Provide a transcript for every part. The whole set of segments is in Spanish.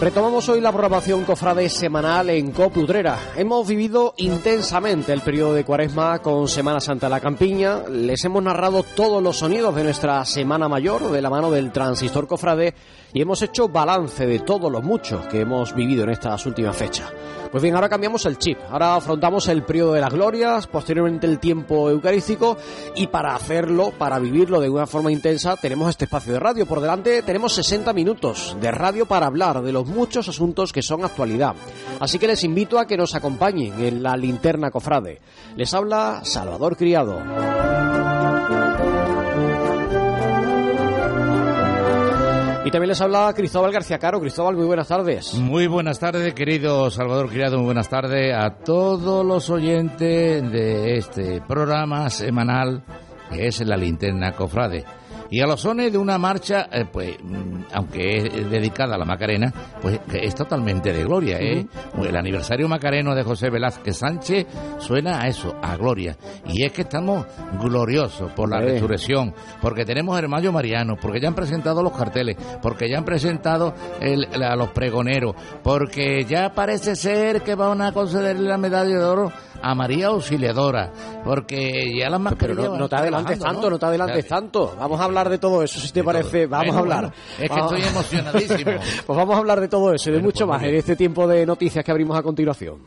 Retomamos hoy la programación cofrade semanal en Copudrera. Hemos vivido intensamente el periodo de cuaresma con Semana Santa la Campiña. Les hemos narrado todos los sonidos de nuestra Semana Mayor de la mano del transistor cofrade y hemos hecho balance de todos los muchos que hemos vivido en estas últimas fechas. Pues bien, ahora cambiamos el chip. Ahora afrontamos el periodo de las glorias, posteriormente el tiempo eucarístico y para hacerlo, para vivirlo de una forma intensa, tenemos este espacio de radio. Por delante tenemos 60 minutos de radio para hablar de los muchos asuntos que son actualidad. Así que les invito a que nos acompañen en la linterna cofrade. Les habla Salvador Criado. Y también les habla Cristóbal García Caro. Cristóbal, muy buenas tardes. Muy buenas tardes, querido Salvador Criado. Muy buenas tardes a todos los oyentes de este programa semanal que es La Linterna Cofrade. Y a los sones de una marcha, eh, pues, mm, aunque es dedicada a la Macarena, pues es totalmente de gloria, ¿eh? El aniversario macareno de José Velázquez Sánchez suena a eso, a gloria. Y es que estamos gloriosos por la resurrección, porque tenemos el Mayo Mariano, porque ya han presentado los carteles, porque ya han presentado a los pregoneros, porque ya parece ser que van a concederle la medalla de oro a María Auxiliadora, porque ya las mascarillas... Pero no, te adelantes tanto, ¿no? te adelantes tanto. Vamos a hablar de todo eso, si te parece. Vamos a hablar. es que estoy emocionadísimo. pues vamos a hablar de todo eso y de mucho pues más en este tiempo de noticias que abrimos a continuación.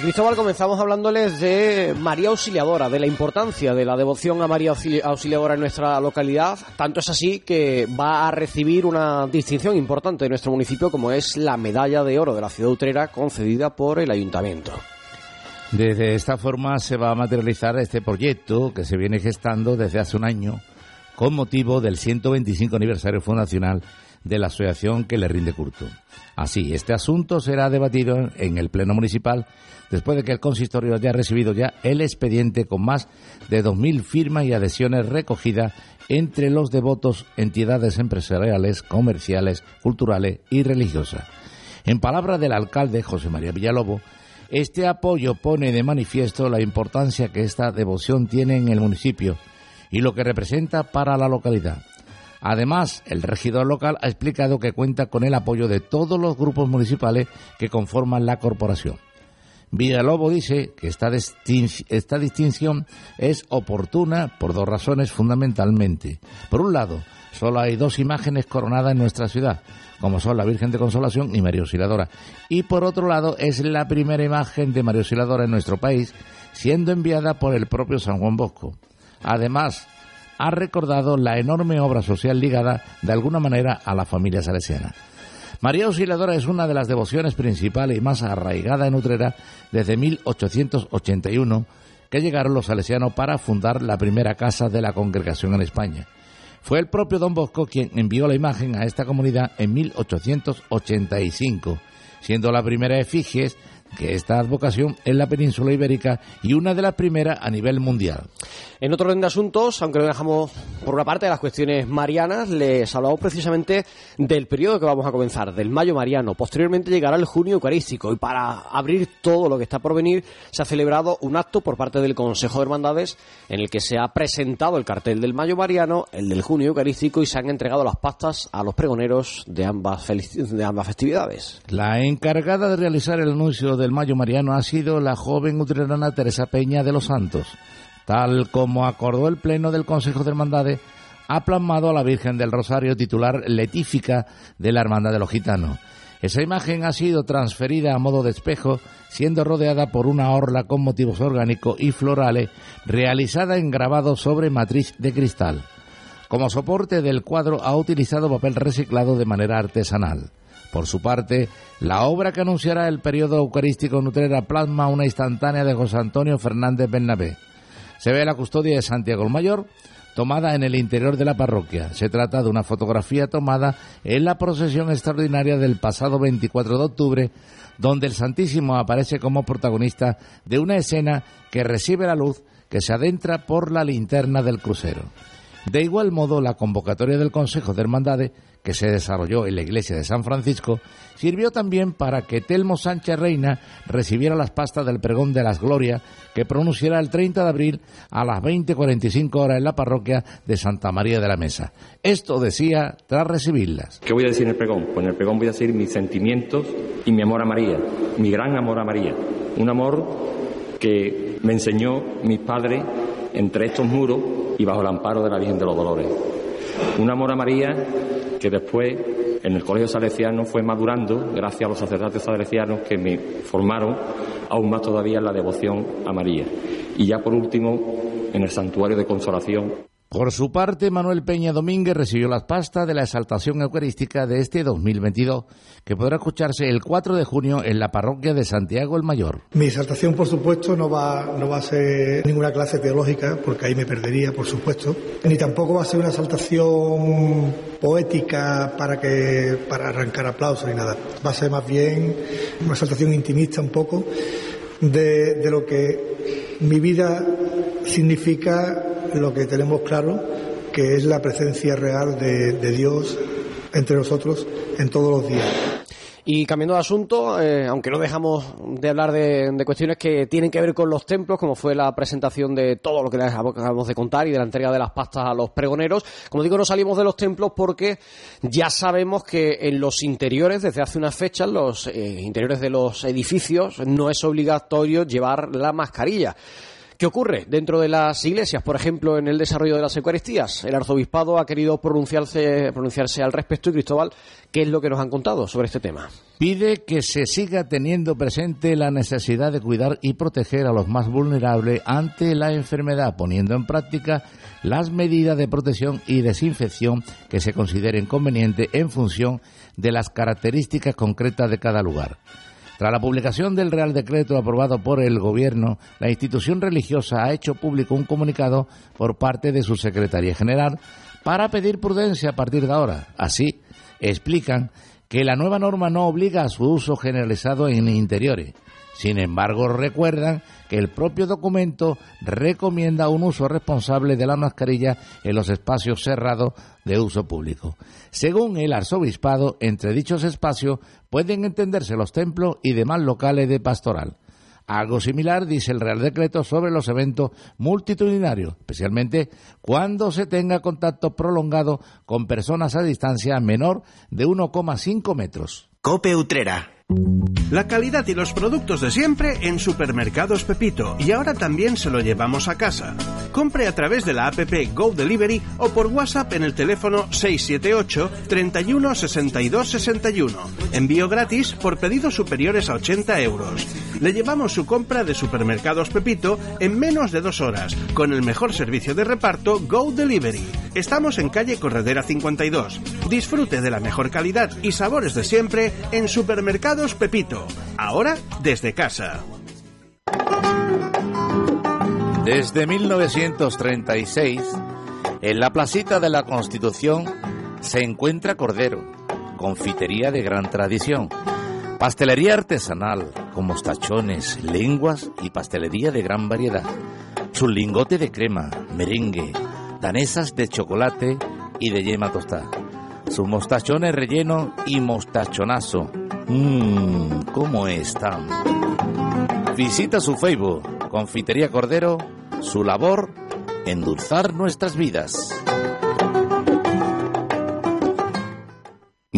Cristóbal, comenzamos hablándoles de María Auxiliadora, de la importancia de la devoción a María Auxiliadora en nuestra localidad. Tanto es así que va a recibir una distinción importante de nuestro municipio, como es la medalla de oro de la ciudad utrera concedida por el ayuntamiento. Desde esta forma se va a materializar este proyecto que se viene gestando desde hace un año con motivo del 125 aniversario fundacional de la asociación que le rinde culto. Así, este asunto será debatido en el Pleno Municipal después de que el consistorio haya recibido ya el expediente con más de 2.000 firmas y adhesiones recogidas entre los devotos, entidades empresariales, comerciales, culturales y religiosas. En palabras del alcalde José María Villalobo, este apoyo pone de manifiesto la importancia que esta devoción tiene en el municipio y lo que representa para la localidad. Además, el regidor local ha explicado que cuenta con el apoyo de todos los grupos municipales que conforman la corporación. Villalobos dice que esta, esta distinción es oportuna por dos razones fundamentalmente. Por un lado, solo hay dos imágenes coronadas en nuestra ciudad, como son la Virgen de Consolación y María Auxiliadora. Y por otro lado, es la primera imagen de María Auxiliadora en nuestro país, siendo enviada por el propio San Juan Bosco. Además, ha recordado la enorme obra social ligada de alguna manera a la familia salesiana. María Auxiliadora es una de las devociones principales y más arraigada en Utrera desde 1881, que llegaron los salesianos para fundar la primera casa de la congregación en España. Fue el propio Don Bosco quien envió la imagen a esta comunidad en 1885, siendo la primera efigie que esta advocación en la península ibérica y una de las primeras a nivel mundial. En otro orden de asuntos, aunque lo dejamos por una parte de las cuestiones marianas, les hablamos precisamente del periodo que vamos a comenzar, del mayo mariano. Posteriormente llegará el junio eucarístico y para abrir todo lo que está por venir se ha celebrado un acto por parte del Consejo de Hermandades en el que se ha presentado el cartel del mayo mariano, el del junio eucarístico y se han entregado las pastas a los pregoneros de ambas, de ambas festividades. La encargada de realizar el anuncio del mayo mariano ha sido la joven utrerana Teresa Peña de los Santos Tal como acordó el Pleno del Consejo de Hermandades, ha plasmado a la Virgen del Rosario titular letífica de la Hermandad de los Gitanos. Esa imagen ha sido transferida a modo de espejo, siendo rodeada por una orla con motivos orgánicos y florales, realizada en grabado sobre matriz de cristal. Como soporte del cuadro ha utilizado papel reciclado de manera artesanal. Por su parte, la obra que anunciará el periodo eucarístico Nutrera plasma una instantánea de José Antonio Fernández Bernabé se ve la custodia de Santiago el Mayor tomada en el interior de la parroquia. Se trata de una fotografía tomada en la procesión extraordinaria del pasado 24 de octubre, donde el Santísimo aparece como protagonista de una escena que recibe la luz que se adentra por la linterna del crucero. De igual modo, la convocatoria del Consejo de Hermandades, que se desarrolló en la iglesia de San Francisco, sirvió también para que Telmo Sánchez Reina recibiera las pastas del pregón de las glorias que pronunciará el 30 de abril a las 20.45 horas en la parroquia de Santa María de la Mesa. Esto decía tras recibirlas. ¿Qué voy a decir en el pregón? Pues en el pregón voy a decir mis sentimientos y mi amor a María, mi gran amor a María. Un amor que me enseñó mis padres entre estos muros y bajo el amparo de la Virgen de los Dolores. Un amor a María que después en el Colegio Salesiano fue madurando gracias a los sacerdotes salesianos que me formaron aún más todavía en la devoción a María. Y ya por último, en el Santuario de Consolación, por su parte, Manuel Peña Domínguez recibió las pastas de la exaltación eucarística de este 2022, que podrá escucharse el 4 de junio en la parroquia de Santiago el Mayor. Mi exaltación, por supuesto, no va, no va a ser ninguna clase teológica, porque ahí me perdería, por supuesto, ni tampoco va a ser una exaltación poética para, que, para arrancar aplausos ni nada. Va a ser más bien una exaltación intimista un poco de, de lo que mi vida significa lo que tenemos claro, que es la presencia real de, Dios entre nosotros en todos los días. Y cambiando de asunto, eh, aunque no dejamos de hablar de, cuestiones que tienen que ver con los templos, como fue la presentación de todo lo que les acabamos de contar y de la entrega de las pastas a los pregoneros, como digo, no salimos de los templos porque ya sabemos que en los interiores, desde hace unas fechas, los eh, interiores de los edificios, no es obligatorio llevar la mascarilla. ¿Qué ocurre dentro de las iglesias, por ejemplo, en el desarrollo de las Eucaristías? El arzobispado ha querido pronunciarse, pronunciarse al respecto y Cristóbal, ¿qué es lo que nos han contado sobre este tema? Pide que se siga teniendo presente la necesidad de cuidar y proteger a los más vulnerables ante la enfermedad, poniendo en práctica las medidas de protección y desinfección que se consideren convenientes en función de las características concretas de cada lugar. Tras la publicación del Real Decreto aprobado por el Gobierno, la institución religiosa ha hecho público un comunicado por parte de su Secretaría General para pedir prudencia a partir de ahora. Así, explican que la nueva norma no obliga a su uso generalizado en interiores. Sin embargo, recuerdan que el propio documento recomienda un uso responsable de la mascarilla en los espacios cerrados de uso público. Según el arzobispado, entre dichos espacios pueden entenderse los templos y demás locales de pastoral. Algo similar dice el Real Decreto sobre los eventos multitudinarios, especialmente cuando se tenga contacto prolongado con personas a distancia menor de 1,5 metros. Cope Utrera la calidad y los productos de siempre en Supermercados Pepito y ahora también se lo llevamos a casa. Compre a través de la app Go Delivery o por WhatsApp en el teléfono 678 31 62 61. Envío gratis por pedidos superiores a 80 euros. Le llevamos su compra de Supermercados Pepito en menos de dos horas con el mejor servicio de reparto Go Delivery. Estamos en calle Corredera 52. Disfrute de la mejor calidad y sabores de siempre en Supermercados Pepito. Ahora desde casa. Desde 1936, en la placita de la Constitución se encuentra Cordero, confitería de gran tradición, pastelería artesanal con mostachones, lenguas y pastelería de gran variedad, su lingote de crema, merengue, danesas de chocolate y de yema tostada, sus mostachones relleno y mostachonazo. Mmm, ¿cómo están? Visita su Facebook, Confitería Cordero, su labor, endulzar nuestras vidas.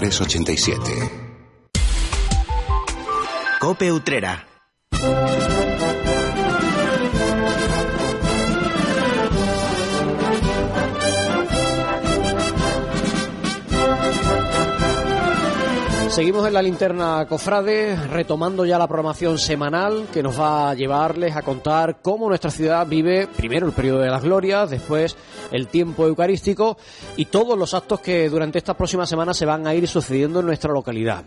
387. Cope Utrera. Seguimos en la linterna Cofrade, retomando ya la programación semanal que nos va a llevarles a contar cómo nuestra ciudad vive primero el periodo de las glorias, después el tiempo eucarístico y todos los actos que durante estas próximas semanas se van a ir sucediendo en nuestra localidad.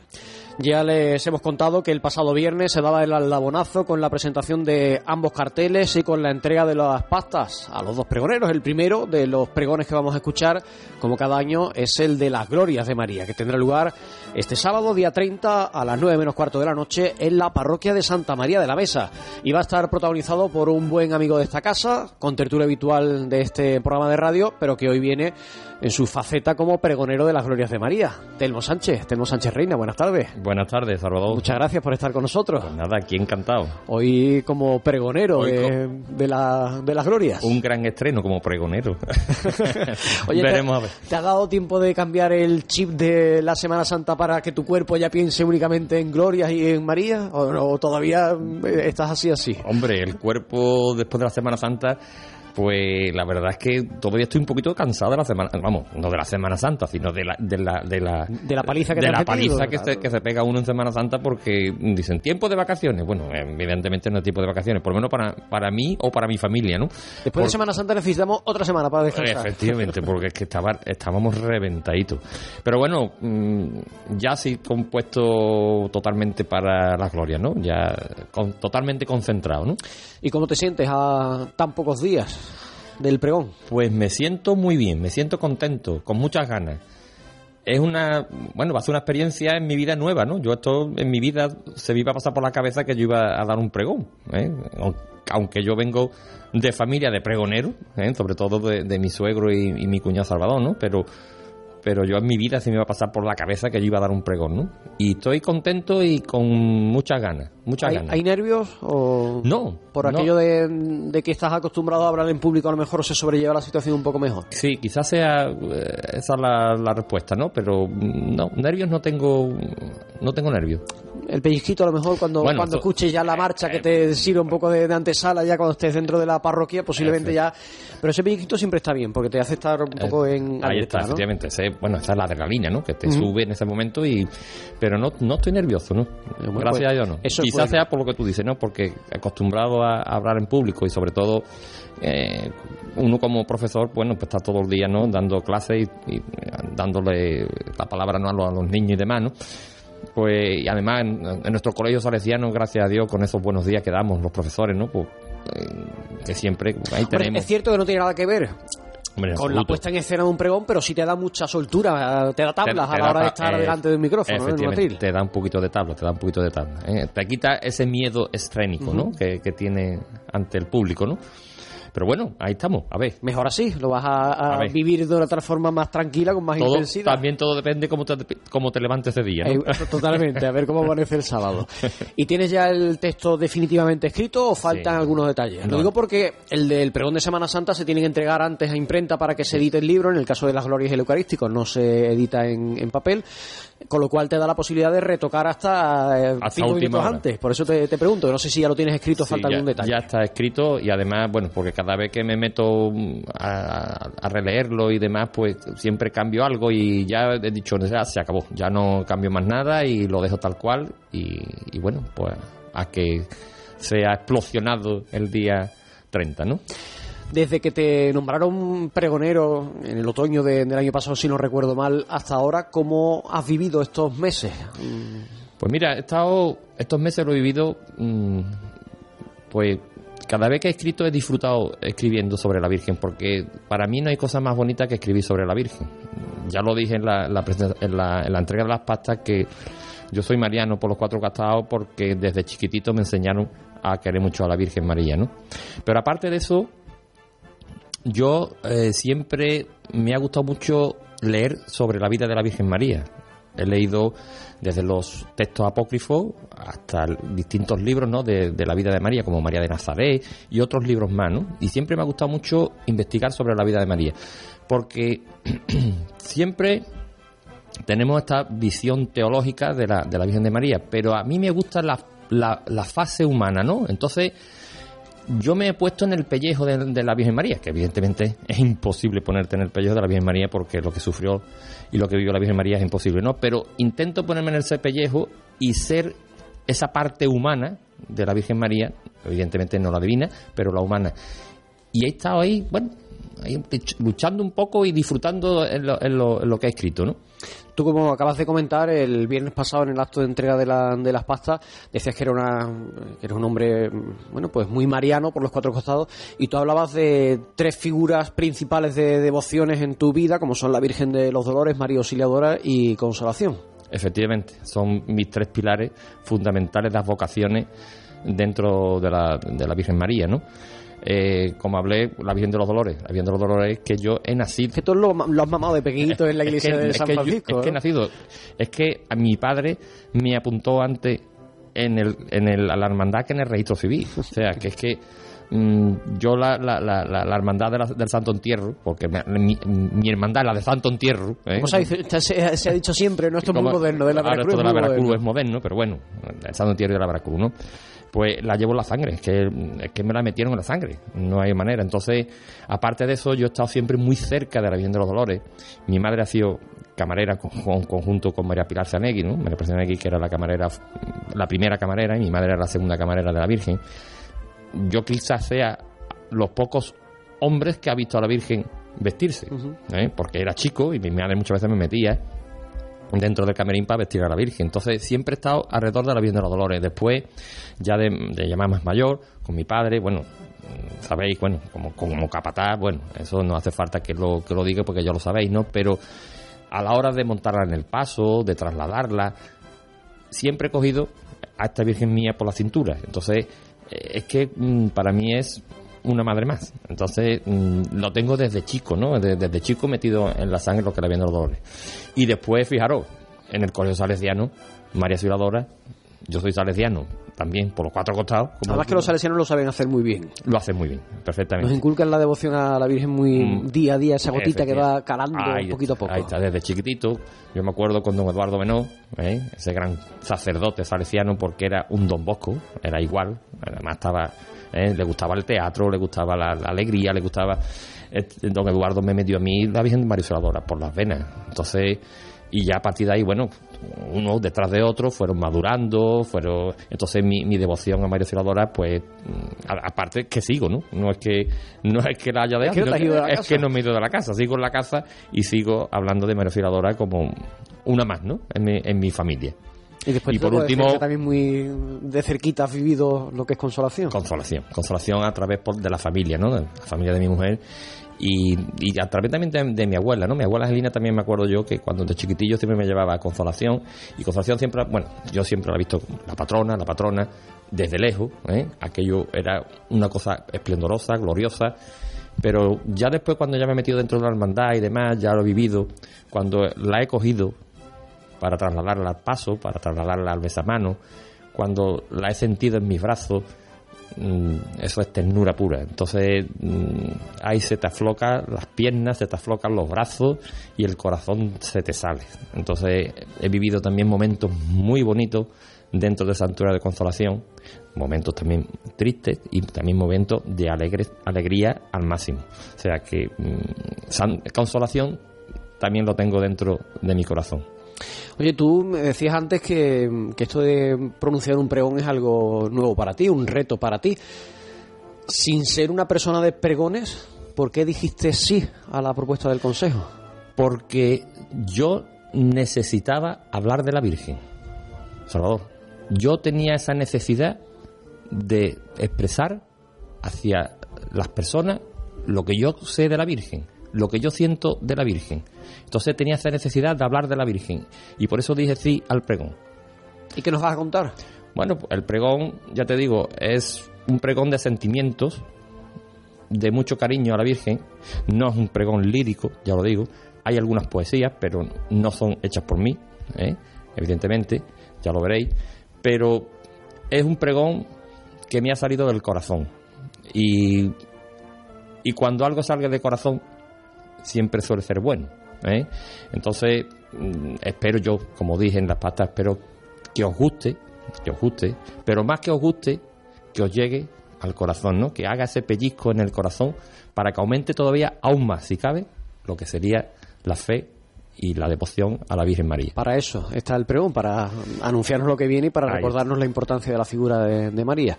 Ya les hemos contado que el pasado viernes se daba el aldabonazo con la presentación de ambos carteles y con la entrega de las pastas a los dos pregoneros. El primero de los pregones que vamos a escuchar, como cada año, es el de las glorias de María, que tendrá lugar este sábado, día 30, a las 9 menos cuarto de la noche, en la parroquia de Santa María de la Mesa. Y va a estar protagonizado por un buen amigo de esta casa, con tertulia habitual de este programa de radio, pero que hoy viene en su faceta como pregonero de las glorias de María. Telmo Sánchez, Telmo Sánchez Reina, buenas tardes. Buenas tardes, Salvador. Muchas gracias por estar con nosotros. Pues nada, aquí encantado. Hoy como pregonero Hoy de, de la- de las glorias. Un gran estreno como pregonero. Oye, ¿te- Veremos a ver. ¿te ha dado tiempo de cambiar el chip de la Semana Santa para que tu cuerpo ya piense únicamente en glorias y en María? ¿O, no, o todavía eh, estás así así? Hombre, el cuerpo después de la Semana Santa, pues la verdad es que todavía estoy un poquito cansado de la Semana, vamos, no de la Semana Santa, sino de la de la de la, De la paliza que de te la paliza que claro. se, que se pega uno en Semana Santa porque dicen tiempo de vacaciones. Bueno, evidentemente no es tiempo de vacaciones, por lo menos para, para mí o para mi familia, ¿no? Después Por- de Semana Santa necesitamos otra semana para descansar. Efectivamente, porque es que estaba, estábamos reventaditos. Pero bueno, mm, ya sí compuesto totalmente para las glorias, ¿no? Ya con- totalmente concentrado, ¿no? ¿Y cómo te sientes a tan pocos días del pregón? Pues me siento muy bien, me siento contento, con muchas ganas. Es una, bueno, va a ser una experiencia en mi vida nueva, ¿no? Yo esto en mi vida se me iba a pasar por la cabeza que yo iba a dar un pregón, ¿eh? Aun- Aunque yo vengo de familia de pregoneros, ¿eh? sobre todo de, de mi suegro y, y mi cuñado Salvador, ¿no? Pero, pero yo en mi vida se me iba a pasar por la cabeza que yo iba a dar un pregón, ¿no? Y estoy contento y con muchas ganas, muchas ¿Hay, ganas. hay nervios o No, por no. aquello de, de que estás acostumbrado a hablar en público a lo mejor se sobrelleva la situación un poco mejor? Sí, quizás sea eh, esa la, la respuesta, ¿no? Pero mm, no, nervios no tengo, no tengo nervios. El pellizquito a lo mejor cuando, Bueno, cuando escuches ya la marcha que te sirve un poco de, de antesala ya cuando estés dentro de la parroquia posiblemente ya pero ese pellizquito siempre está bien porque te hace estar un poco en Ahí está, ¿no? efectivamente. Ese- bueno, esa es la adrenalina, ¿no? Que te sube en ese momento y... Pero no, no estoy nervioso, ¿no? bueno, Gracias pues, a Dios no. eso es Quizás sea por lo que tú dices, ¿no? Porque acostumbrado a, a hablar en público y sobre todo... eh, uno como profesor, bueno, pues está todo el día, ¿no? Dando clases y, y, eh, dándole la palabra ¿no? a, los, a los niños y demás, ¿no? Pues, y además en, en nuestro colegio salesiano, gracias a Dios, con esos buenos días que damos los profesores, ¿no? Pues, eh, que siempre ahí Hombre, tenemos... es cierto que no tiene nada que ver Hombre, con la puesta en escena de un pregón pero sí te da mucha soltura te da tablas Te- a la hora de ta- estar eh, delante del micrófono ¿no? te da un poquito de tabla, te da un poquito de tabla. ¿eh? Te quita ese miedo escénico, ¿no? Que, que tiene ante el público, ¿no? Pero bueno, ahí estamos, a ver. mejor así lo vas a, a A ver. vivir de otra forma más tranquila con más Todo, intensidad también todo depende cómo te, cómo te levantes ese día, ¿no? Eh, totalmente, a ver cómo amanece el sábado. ¿Y tienes ya el texto definitivamente escrito o faltan Sí. algunos detalles? Lo digo porque el del pregón de Semana Santa se tiene que entregar antes a imprenta para que se edite el libro, en el caso de las glorias del Eucarístico no se edita en, en papel, con lo cual te da la posibilidad de retocar hasta, eh, Hasta cinco minutos hora. antes. Por eso te, te pregunto, no sé si ya lo tienes escrito, Sí, falta ya, algún detalle. ya está escrito y además, bueno, porque cada vez que me meto mm, a, a releerlo y demás, pues siempre cambio algo y ya he dicho, ya se acabó, ya no cambio más nada y lo dejo tal cual y, y bueno, pues a que sea explosionado el día 30, ¿no? Desde que te nombraron pregonero en el otoño de- del año pasado, si no recuerdo mal, hasta ahora, ¿cómo has vivido estos meses? Pues mira, he estado, estos meses lo he vivido, mm, pues cada vez que he escrito he disfrutado escribiendo sobre la Virgen, porque para mí no hay cosa más bonita que escribir sobre la Virgen. Ya lo dije en la, la- en la entrega de las pastas que yo soy mariano por los cuatro castados porque desde chiquitito me enseñaron a querer mucho a la Virgen María, ¿no? Pero aparte de eso, yo eh, siempre me ha gustado mucho leer sobre la vida de la Virgen María. He leído desde los textos apócrifos hasta distintos libros ¿no? de, la vida de María, como María de Nazaret y otros libros más. ¿no? Y siempre me ha gustado mucho investigar sobre la vida de María, porque siempre tenemos esta visión teológica de la, de la Virgen de María, pero a mí me gusta la, la, la fase humana, ¿no? Entonces, yo me he puesto en el pellejo de, la Virgen María, que evidentemente es imposible ponerte en el pellejo de la Virgen María porque lo que sufrió y lo que vivió la Virgen María es imposible, ¿no? Pero intento ponerme en ese pellejo y ser esa parte humana de la Virgen María, evidentemente no la divina, pero la humana. Y he estado ahí, bueno, ahí luchando un poco y disfrutando en lo, en lo, en lo que he escrito, ¿no? Tú, como acabas de comentar, el viernes pasado en el acto de entrega de, la, de las pastas, decías que era, una, que eres un hombre, bueno, pues muy mariano por los cuatro costados, y tú hablabas de tres figuras principales de devociones en tu vida, como son la Virgen de los Dolores, María Auxiliadora y Consolación. Efectivamente, son mis tres pilares fundamentales de las vocaciones dentro de la, de la Virgen María, ¿no? Eh, como hablé, la Virgen de los Dolores. La Virgen de los Dolores es que yo he nacido. Que tú lo, lo has mamado de pequeñito en la iglesia es que, de San que Francisco. Yo, es que he nacido. Es que a mi padre me apuntó antes en, el, en el, a la hermandad que en el registro civil. O sea, que es que mm, yo la, la, la, la, hermandad de la, del Santo Entierro, porque me, mi, mi, hermandad, la de Santo Entierro... ¿eh? Como se, ha dicho, se, se, ha dicho siempre, no esto es muy moderno, de la Ahora Veracruz, esto de la Veracruz moderno. es moderno, pero bueno, el Santo Entierro de la Veracruz, ¿no? Pues la llevo en la sangre, es que, es que me la metieron en la sangre, no hay manera. Entonces, aparte de eso, yo he estado siempre muy cerca de la Virgen de los Dolores. Mi madre ha sido camarera con, con, conjunto con María Pilar Zanegui, ¿no? María Pilar Zanegui, que era la camarera, la primera camarera, y mi madre era la segunda camarera de la Virgen. Yo quizás sea los pocos hombres que ha visto a la Virgen vestirse, uh -huh. ¿eh? porque era chico y mi madre muchas veces me metía dentro del camerín para vestir a la Virgen. Entonces siempre he estado alrededor de la Virgen de los Dolores. Después, ya de, de llamar más mayor, con mi padre, bueno, sabéis, bueno, como, como capataz, bueno, eso no hace falta que lo, que lo diga porque ya lo sabéis, ¿no? Pero a la hora de montarla en el paso, de trasladarla, siempre he cogido a esta Virgen mía por la cintura. Entonces, es que mmm, para mí es una madre más. Entonces, mmm, lo tengo desde chico, ¿no? Desde, chico metido en la sangre lo que le viendo los dolores. Y después, fijaros, en el colegio salesiano, María Ciudadora, yo soy salesiano también, por los cuatro costados. Como Además que los salesianos lo saben hacer muy bien. Lo hacen muy bien, perfectamente. Nos inculcan la devoción a la Virgen muy mm, día a día, esa gotita que va calando ahí, poquito a poco. Ahí está, desde chiquitito. Yo me acuerdo con don Eduardo Menó, ¿eh? ese gran sacerdote salesiano, porque era un don Bosco, era igual, además estaba... ¿eh? le gustaba el teatro, le gustaba la, la alegría, le gustaba... Este, don Eduardo me metió a mí la Virgen de María Soladora por las venas. Entonces y ya a partir de ahí, bueno, uno detrás de otro fueron madurando, fueron entonces mi, mi devoción a María Auxiliadora, pues a, aparte que sigo, ¿no? No es que no es que la haya dejado, es, que, no de es que no me he ido de la casa, sigo en la casa y sigo hablando de María Auxiliadora como una más, ¿no? En mi, en mi familia. Y después y por último también muy de cerquita has vivido lo que es consolación. Consolación, consolación a través de la familia, ¿no? De la familia de mi mujer y, y, a través también de, mi abuela, ¿no? Mi abuela Angelina también me acuerdo yo que cuando de chiquitillo siempre me llevaba a Consolación y Consolación siempre, bueno, yo siempre la he visto la patrona, la patrona, desde lejos, ¿eh? Aquello era una cosa esplendorosa, gloriosa, pero ya después cuando ya me he metido dentro de la hermandad y demás, ya lo he vivido, cuando la he cogido para trasladarla al paso, para trasladarla al besamano, cuando la he sentido en mis brazos, eso es ternura pura. Entonces ahí se te aflocan las piernas, se te aflocan los brazos y el corazón se te sale. Entonces he vivido también momentos muy bonitos dentro de Santuario de Consolación, momentos también tristes y también momentos de alegre, alegría al máximo. O sea que mmm, consolación también lo tengo dentro de mi corazón. Oye, tú me decías antes que, que, esto de pronunciar un pregón es algo nuevo para ti, un reto para ti. Sin ser una persona de pregones, ¿por qué dijiste sí a la propuesta del Consejo? Porque yo necesitaba hablar de la Virgen, Salvador. Yo tenía esa necesidad de expresar hacia las personas lo que yo sé de la Virgen, lo que yo siento de la Virgen. Entonces tenía esa necesidad de hablar de la Virgen y por eso dije sí al pregón. ¿Y qué nos vas a contar? Bueno, el pregón, ya te digo, es un pregón de sentimientos, de mucho cariño a la Virgen. No es un pregón lírico, ya lo digo. Hay algunas poesías, pero no son hechas por mí, ¿eh? evidentemente, ya lo veréis. Pero es un pregón que me ha salido del corazón. Y, y cuando algo salga del corazón, siempre suele ser bueno. ¿eh? Entonces, mm, espero yo, como dije en las pastas, espero que os guste, que os guste, pero más que os guste, que os llegue al corazón, ¿no? Que haga ese pellizco en el corazón para que aumente todavía aún más, si cabe, lo que sería la fe y la devoción a la Virgen María. Para eso está el pregón, para anunciarnos lo que viene y para Ahí recordarnos la importancia de la figura de, de María.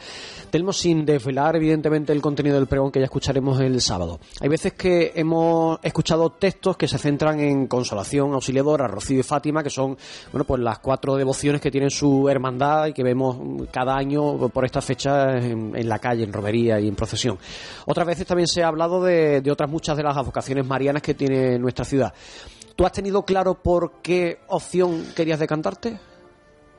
Tenemos sin desvelar, evidentemente, el contenido del pregón que ya escucharemos el sábado. Hay veces que hemos escuchado textos que se centran en Consolación, Auxiliadora, Rocío y Fátima, que son bueno pues las cuatro devociones que tienen su hermandad y que vemos cada año por estas fechas en, en la calle, en romería y en procesión. Otras veces también se ha hablado de, de otras muchas de las advocaciones marianas que tiene nuestra ciudad. ¿Tú has tenido claro por qué opción querías decantarte?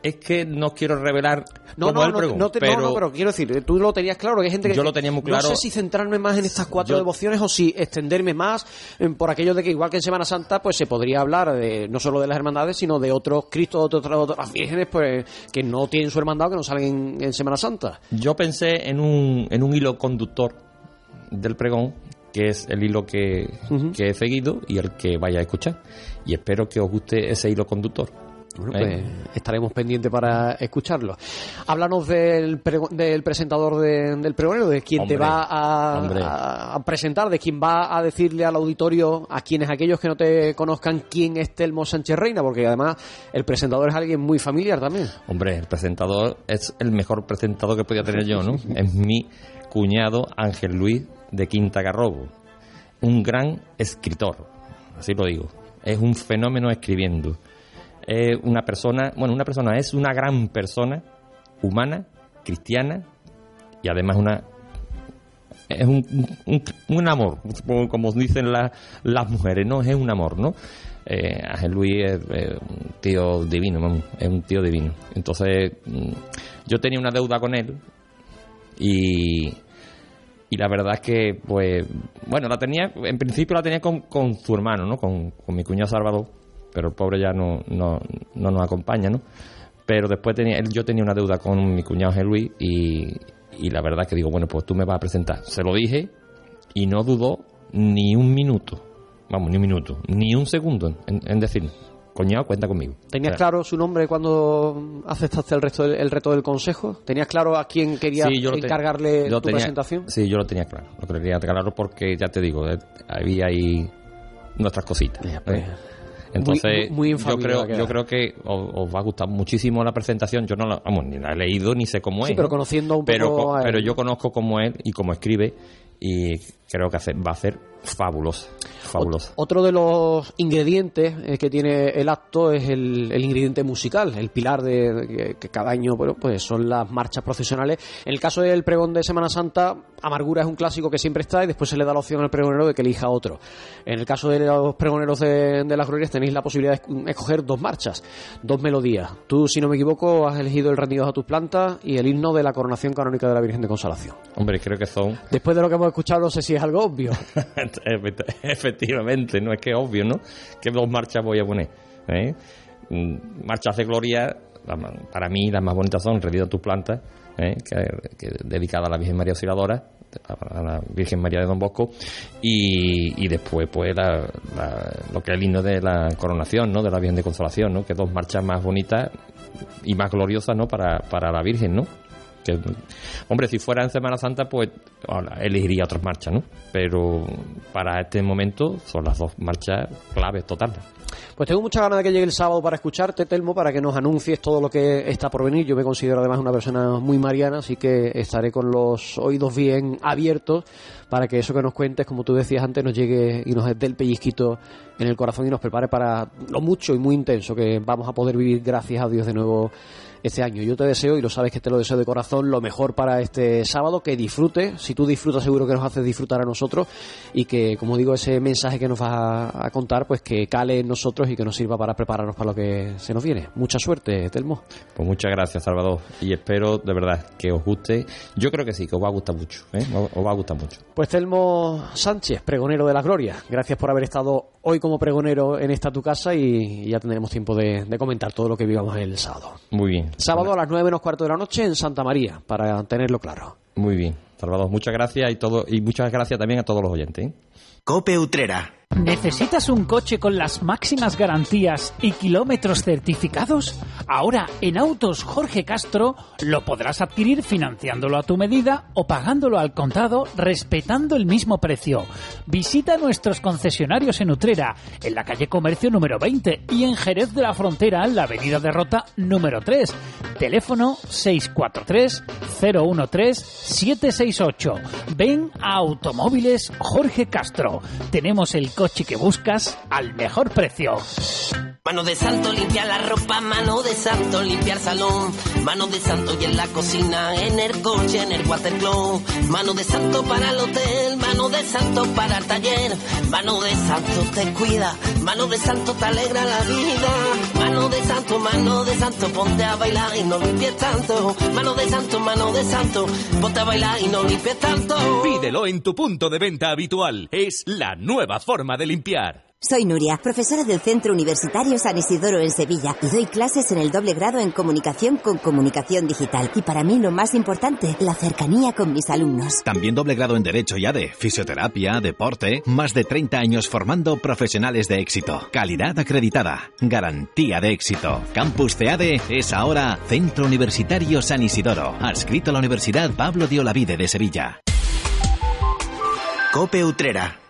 Es que no quiero revelar No, cómo no, el no, pregón, no, te- pero no, pero quiero decir, tú lo tenías claro, que hay gente que Yo lo tenía muy claro. No sé si centrarme más en estas cuatro Yo- devociones o si extenderme más en- por aquello de que igual que en Semana Santa, pues se podría hablar de, no solo de las hermandades, sino de otros Cristos, de otras, otras vírgenes, pues que no tienen su hermandad o que no salen en, en Semana Santa. Yo pensé en un, en un hilo conductor del pregón, que es el hilo que, he seguido y el que vaya a escuchar. Y espero que os guste ese hilo conductor. Bueno, ¿Eh? pues estaremos pendientes para escucharlo. Háblanos del, prego- del presentador de- del pregonero, de quien te va a- a presentar, de quien va a decirle al auditorio, a quienes aquellos que no te conozcan, quién es Telmo Sánchez Reina, porque además el presentador es alguien muy familiar también. Hombre, el presentador es el mejor presentador que podía tener yo, ¿no? Es mi cuñado Ángel Luis de Quinta Garrobo. Un gran escritor, así lo digo. Es un fenómeno escribiendo. Es una persona, bueno, una persona, es una gran persona, humana, cristiana y además una es un, un, amor, como, dicen la- las mujeres, ¿no? Es un amor, ¿no? Eh, Ángel Luis es, eh, un tío divino, es un tío divino. Entonces, mm, yo tenía una deuda con él y, y la verdad es que, pues, bueno, la tenía, en principio la tenía con, con su hermano, ¿no? Con, con mi cuñado Salvador, pero el pobre ya no, no, no nos acompaña, ¿no? Pero después tenía, él- yo tenía una deuda con mi cuñado Luis y, y la verdad es que digo, bueno, pues tú me vas a presentar. Se lo dije y no dudó ni un minuto, vamos, ni un minuto, ni un segundo en, en decir, coñado, cuenta conmigo. ¿Tenías O sea, claro su nombre cuando aceptaste el resto del, el reto del consejo? ¿Tenías claro a quién quería Sí, encargarle tu tenía- presentación? Sí, yo lo tenía claro. Lo quería claro porque, ya te digo, eh, había ahí nuestras cositas. Ya, pues, ¿eh? Entonces, muy- muy yo, creo, yo creo que os, os va a gustar muchísimo la presentación. Yo no la, vamos, ni la he leído ni sé cómo Sí, es. pero ¿no? conociendo un pero, poco pero yo conozco cómo él y cómo escribe y creo que va a ser fabulosa. Fabulosa. Otro de los ingredientes eh, que tiene el acto es el, el ingrediente musical, el pilar de, de que, cada año bueno, pues son las marchas procesionales. En el caso del pregón de Semana Santa, Amargura es un clásico que siempre está y después se le da la opción al pregonero de que elija otro. En el caso de los pregoneros de, de las glorias tenéis la posibilidad de esc- escoger dos marchas, dos melodías. Tú, si no me equivoco, has elegido el rendido a tus plantas y el himno de la coronación canónica de la Virgen de Consolación. Hombre, creo que son Después de lo que hemos escuchado, no sé si es algo obvio. Efect- Efectivamente, no es que es obvio, ¿no? ¿Qué dos marchas voy a poner? ¿Eh? Mm, Marchas de gloria, para mí las más bonitas son Rendido a tus plantas, ¿eh? que, dedicada a la Virgen María Auxiliadora, a la Virgen María de Don Bosco, y, después pues la- lo que es el himno de la coronación, ¿no? De la Virgen de Consolación, ¿no? Que dos marchas más bonitas y más gloriosas, ¿no? Para, para la Virgen, ¿no? Que, hombre, si fuera en Semana Santa, pues elegiría otras marchas, ¿no? Pero para este momento son las dos marchas claves totales. Pues tengo muchas ganas de que llegue el sábado para escucharte, Telmo, para que nos anuncies todo lo que está por venir. Yo me considero además una persona muy mariana, así que estaré con los oídos bien abiertos para que eso que nos cuentes, como tú decías antes, nos llegue y nos dé el pellizquito en el corazón y nos prepare para lo mucho y muy intenso que vamos a poder vivir gracias a Dios de nuevo este año. Yo te deseo, y lo sabes que te lo deseo de corazón, lo mejor para este sábado, que disfrutes. Si tú disfrutas, seguro que nos haces disfrutar a nosotros y que, como digo, ese mensaje que nos vas a, a contar, pues que cale en nosotros y que nos sirva para prepararnos para lo que se nos viene. Mucha suerte, Telmo. Pues muchas gracias, Salvador. Y espero de verdad que os guste. Yo creo que sí, que os va a gustar mucho. ¿eh? Os va a gustar mucho. Pues Telmo Sánchez, pregonero de la Gloria. Gracias por haber estado hoy como pregonero en esta tu casa y ya tendremos tiempo de, de comentar todo lo que vivamos el sábado. Muy bien. Sábado a las nueve menos cuarto de la noche en Santa María, para tenerlo claro. Muy bien. Salvador, muchas gracias y todo y muchas gracias también a todos los oyentes. ¿eh? Cope Utrera. ¿Necesitas un coche con las máximas garantías y kilómetros certificados? Ahora en Autos Jorge Castro lo podrás adquirir financiándolo a tu medida o pagándolo al contado respetando el mismo precio. Visita nuestros concesionarios en Utrera, en la calle Comercio número 20 y en Jerez de la Frontera, en la avenida Derrota número 3. Teléfono 643 013 768. Ven a Automóviles Jorge Castro. Tenemos el coche que buscas al mejor precio. Mano de santo limpiar la ropa, mano de santo limpiar salón, mano de santo y en la cocina, en el coche, en el watercloak, mano de santo para el hotel, mano de santo para el taller, mano de santo te cuida, mano de santo te alegra la vida, mano de santo, mano de santo, ponte a bailar y no limpies tanto, mano de santo, mano de santo, ponte a bailar y no limpies tanto. Pídelo en tu punto de venta habitual, es la nueva forma de limpiar. Soy Nuria, profesora del Centro Universitario San Isidoro en Sevilla y doy clases en el doble grado en comunicación con comunicación digital. Y para mí lo más importante, la cercanía con mis alumnos. También doble grado en Derecho y ADE, Fisioterapia, Deporte, más de 30 años formando profesionales de éxito. Calidad acreditada, garantía de éxito. Campus CEADE es ahora Centro Universitario San Isidoro, adscrito a la Universidad Pablo de Olavide de Sevilla. Cope Utrera.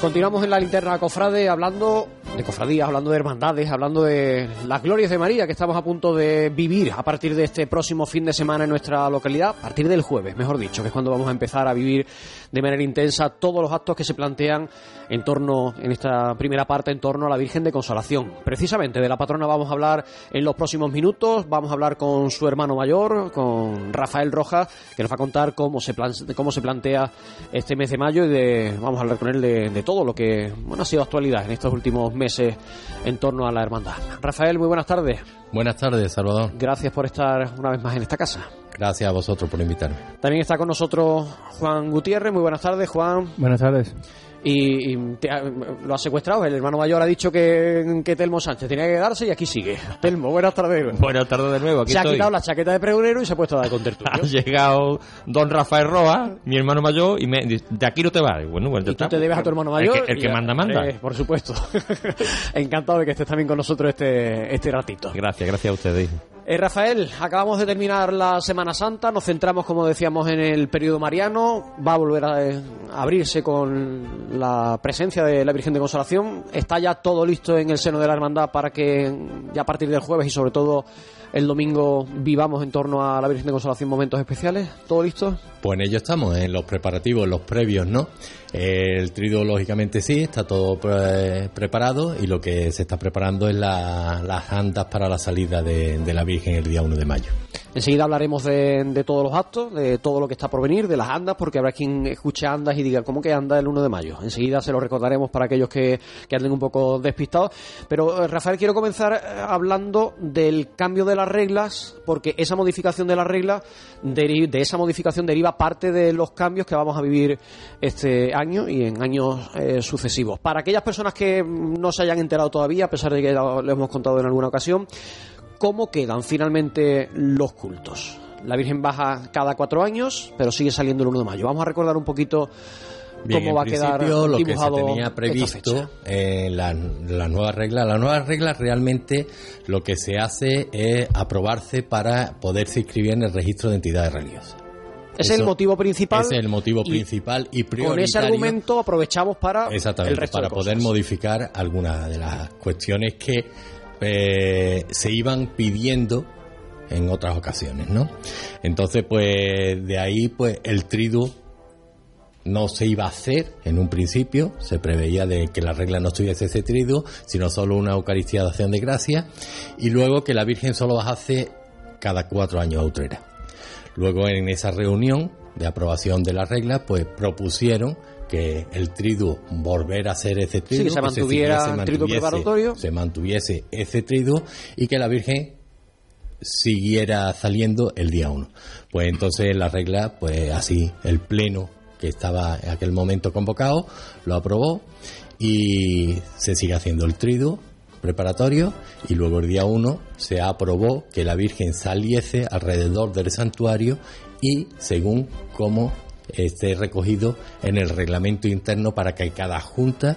Continuamos en la linterna cofrade hablando de cofradías, hablando de hermandades, hablando de las glorias de María que estamos a punto de vivir a partir de este próximo fin de semana en nuestra localidad, a partir del jueves, mejor dicho, que es cuando vamos a empezar a vivir de manera intensa todos los actos que se plantean en torno, en esta primera parte, en torno a la Virgen de Consolación. Precisamente de la patrona vamos a hablar en los próximos minutos, vamos a hablar con su hermano mayor, con Rafael Rojas, que nos va a contar cómo se, plan, cómo se plantea este mes de mayo y de, vamos a hablar con él de, de todo lo que bueno, ha sido actualidad en estos últimos meses en torno a la hermandad. Rafael, muy buenas tardes. Buenas tardes, Salvador. Gracias por estar una vez más en esta casa. Gracias a vosotros por invitarme. También está con nosotros Juan Gutiérrez. Muy buenas tardes, Juan. Buenas tardes. Y, y te ha- lo ha secuestrado. El hermano mayor ha dicho que, que Telmo Sánchez tenía que quedarse y aquí sigue. Telmo, buenas tardes. Buenas tardes de nuevo, aquí se ha quitado la chaqueta de pregonero y se ha puesto a dar con tertulio. Ha llegado don Rafael Roa, mi hermano mayor, y me dice, de aquí no te vas. Y Bueno, bueno, Y tú te debes a tu hermano mayor. El que, el manda, manda. Eh, por supuesto. Encantado de que estés también con nosotros este, este ratito. Gracias, gracias a ustedes. Eh, Rafael, acabamos de terminar la Semana Santa, nos centramos, como decíamos, en el periodo mariano, va a volver a, eh, a abrirse con la presencia de la Virgen de Consolación, está ya todo listo en el seno de la hermandad para que ya a partir del jueves y sobre todo el domingo vivamos en torno a la Virgen de Consolación momentos especiales, ¿todo listo? Pues en ello estamos, en los preparativos, en los previos, ¿no? El trido, lógicamente, sí, está todo pre- preparado y lo que se está preparando es la- las andas para la salida de, la Virgen el día 1 de mayo. Enseguida hablaremos de, todos los actos, de todo lo que está por venir, de las andas, porque habrá quien escuche andas y diga, ¿cómo que anda el 1 de mayo? Enseguida se lo recordaremos para aquellos que, que anden un poco despistados. Pero, eh, Rafael, quiero comenzar eh, hablando del cambio de las reglas, porque esa modificación de las reglas, de esa modificación deriva parte de los cambios que vamos a vivir este año y en años eh, sucesivos. Para aquellas personas que no se hayan enterado todavía, a pesar de que lo, lo hemos contado en alguna ocasión, ¿cómo quedan finalmente los cultos? La Virgen baja cada cuatro años, pero sigue saliendo el 1 de mayo. Vamos a recordar un poquito Bien, cómo va a quedar lo que se dibujado tenía esta previsto en la, la nueva regla, las nuevas reglas realmente lo que se hace es aprobarse para poderse inscribir en el registro de entidades religiosas. Es el motivo principal. Es el motivo y principal y prioritario. Con ese argumento aprovechamos para Exactamente, el resto para de cosas. poder modificar algunas de las cuestiones que eh, se iban pidiendo en otras ocasiones, ¿no? Entonces, pues de ahí, pues el triduo no se iba a hacer en un principio, se preveía de que la regla no estuviese ese triduo, sino solo una Eucaristía de acción de gracia, y luego que la Virgen solo las hace cada cuatro años a Utrera. Luego en esa reunión de aprobación de las reglas, pues propusieron que el triduo volver a ser ese triduo, que se mantuviera siguiese- el triduo mantuviese- preparatorio. se mantuviese ese triduo y que la Virgen siguiera saliendo el día 1. Pues entonces la regla, pues así, el pleno que estaba en aquel momento convocado, lo aprobó y se sigue haciendo el triduo preparatorio y luego el día 1 se aprobó que la Virgen saliese alrededor del santuario y según cómo esté recogido en el reglamento interno para que cada junta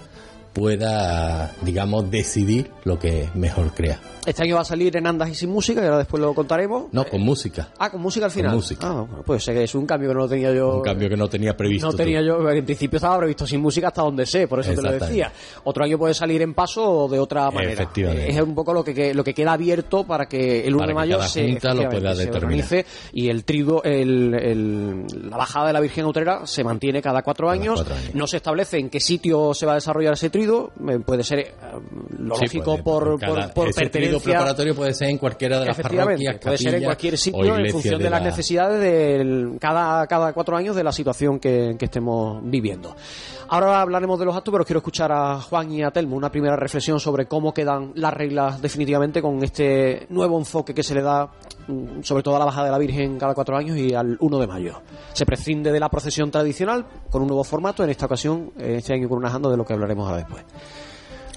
pueda, digamos, decidir lo que mejor crea. Este año va a salir en Andas y sin música, y ahora después lo contaremos. No, con música. Ah, con música al final. Con música. Ah, bueno, pues es un cambio que no tenía yo. Un cambio que no tenía previsto. No tenía tú. yo, en principio estaba previsto sin música hasta donde sé, por eso te lo decía. Otro año puede salir en paso o de otra manera. Efectivamente. Es un poco lo que, lo que queda abierto para que el 1 Para de mayo se, lo pueda se organice y el trido, el, el- la bajada de la Virgen Utrera se mantiene cada cuatro años. cuatro años. No se establece en qué sitio se va a desarrollar ese trido. eh, Puede ser eh, lo Sí, lógico puede, por, por, por ese pertenencia. preparatorio puede ser en cualquiera de las parroquias, puede ser en cualquier sitio en función de, las la- necesidades de cada, cada cuatro años de la situación que, que estemos viviendo. Ahora hablaremos de los actos, pero quiero escuchar a Juan y a Telmo una primera reflexión sobre cómo quedan las reglas definitivamente con este nuevo enfoque que se le da mm, sobre todo a la bajada de la Virgen cada cuatro años y al 1 de mayo. Se prescinde de la procesión tradicional con un nuevo formato, en esta ocasión, eh, este año con una janda de lo que hablaremos ahora después.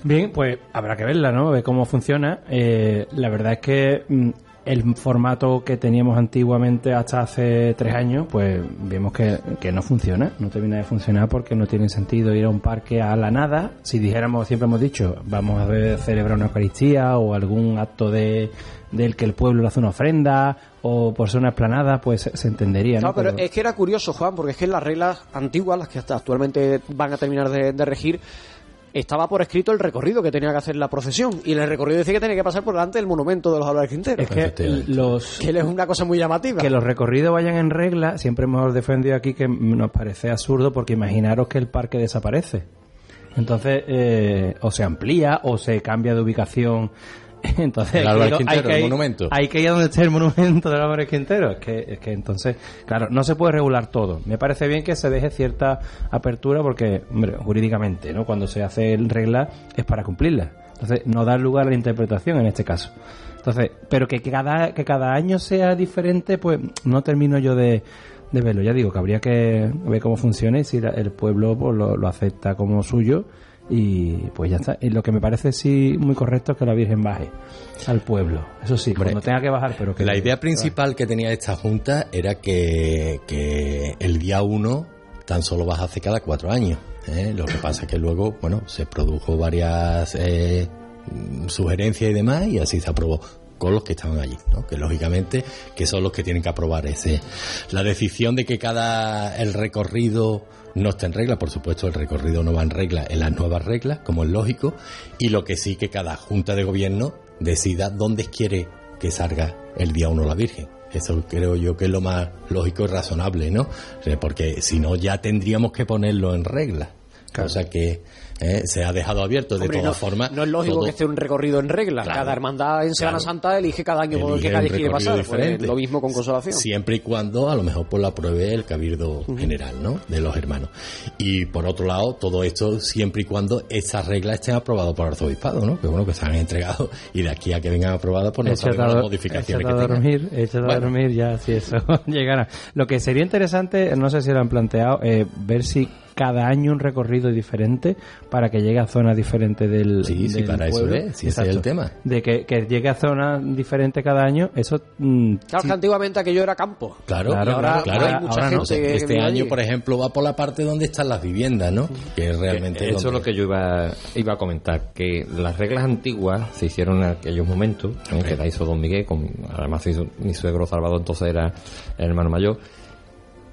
Bien, pues habrá que verla, ¿no? Ver cómo funciona. Eh, la verdad es que mm, el formato que teníamos antiguamente hasta hace tres años, pues vemos que, que no funciona, no termina de funcionar porque no tiene sentido ir a un parque a la nada. Si dijéramos, siempre hemos dicho, vamos a ver, celebrar una Eucaristía o algún acto de del que el pueblo le hace una ofrenda o por ser una esplanada, pues se, entendería, ¿no? Claro, pero es que era curioso, Juan, porque es que las reglas antiguas, las que hasta actualmente van a terminar de, de regir, estaba por escrito el recorrido que tenía que hacer la procesión. Y el recorrido decía que tenía que pasar por delante del monumento de los Álvarez Quintero. Es que los que es una cosa muy llamativa. Que los recorridos vayan en regla, siempre hemos defendido aquí que nos parece absurdo porque imaginaros que el parque desaparece. Entonces, eh, o se amplía o se cambia de ubicación. Entonces, El Álvarez hay que- hay Quintero, que el monumento. Hay que ir a donde esté el monumento del Álvarez Quintero. Es que, es que entonces, claro, no se puede regular todo. Me parece bien que se deje cierta apertura porque, hombre, jurídicamente, ¿no? Cuando se hace regla es para cumplirla. Entonces, no dar lugar a la interpretación en este caso. Entonces, pero que cada, que cada año sea diferente, pues no termino yo de, de verlo. Ya digo que habría que ver cómo funciona y si la- el pueblo pues, lo, lo acepta como suyo y pues ya está. Y lo que me parece sí muy correcto es que la Virgen baje al pueblo. Eso sí, cuando tenga que bajar, pero que La idea principal que tenía esta junta era que, que el día 1 tan solo hacer cada cuatro años. ¿eh? Lo que pasa es que luego, bueno, se produjo varias eh, sugerencias y demás y así se aprobó con los que estaban allí, ¿no? que lógicamente que son los que tienen que aprobar ese la decisión de que cada el recorrido no está en regla, por supuesto el recorrido no va en regla en las nuevas reglas, como es lógico, y lo que sí que cada junta de gobierno decida dónde quiere que salga el día 1 la Virgen. Eso creo yo que es lo más lógico y razonable, ¿no? Porque si no ya tendríamos que ponerlo en regla. Cosa que eh, se ha dejado abierto de todas no, formas. no es lógico todo- que esté un recorrido en regla. Claro, cada hermandad en Semana claro. Santa elige cada año por el que un quiere pasar. Pues, diferente. lo mismo con consolación. Siempre y cuando a lo mejor pues lo apruebe el cabildo general, ¿no? De los hermanos. Y por otro lado, todo esto siempre y cuando estas reglas estén aprobadas por el arzobispado, ¿no? Que bueno, que se han entregado y de aquí a que vengan aprobadas, pues no sabemos a las modificaciones échate que a dormir, a Bueno. dormir ya si eso llegara. Lo que sería interesante, no sé si lo han planteado, eh, ver si cada año un recorrido diferente para que llegue a zonas diferentes del, Sí, sí, para eso es, si ese es el tema. De que, que llegue a zonas diferentes cada año, eso... mm, Claro sí. que antiguamente aquello era campo. Claro, ahora claro, hay mucha ahora no. que Este vive año, allí. por ejemplo, va por la parte donde están las viviendas, ¿no? Que es realmente Eso es lo que yo iba, iba a comentar, que las reglas antiguas se hicieron en aquellos momentos, ¿eh? que la hizo Don Miguel, con, además hizo mi suegro Salvador, entonces era el hermano mayor,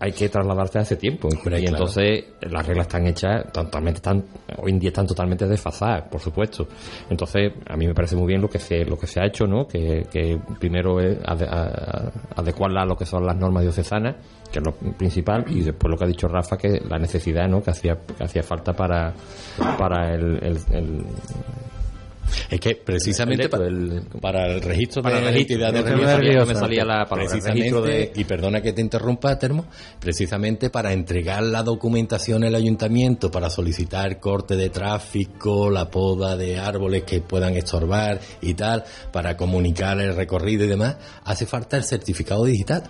hay que trasladarse a ese tiempo. y claro. entonces las reglas están hechas, totalmente están, hoy en día están totalmente desfasadas, por supuesto. Entonces, a mí me parece muy bien lo que se, lo que se ha hecho, ¿no? Que, que primero es ade- a- a- adecuarla a lo que son las normas diocesanas, que es lo principal, y después lo que ha dicho Rafa, que la necesidad, ¿no? Que hacía, que hacía falta para, para el, el- el- Es que precisamente el dato, para el registro Para de el registro, entidades no me salía- no me salía la palabra, el precisamente, de- y perdona que te interrumpa, Termo, precisamente para entregar la documentación al ayuntamiento para solicitar corte de tráfico, la poda de árboles que puedan estorbar y tal, para comunicar el recorrido y demás, hace falta el certificado digital.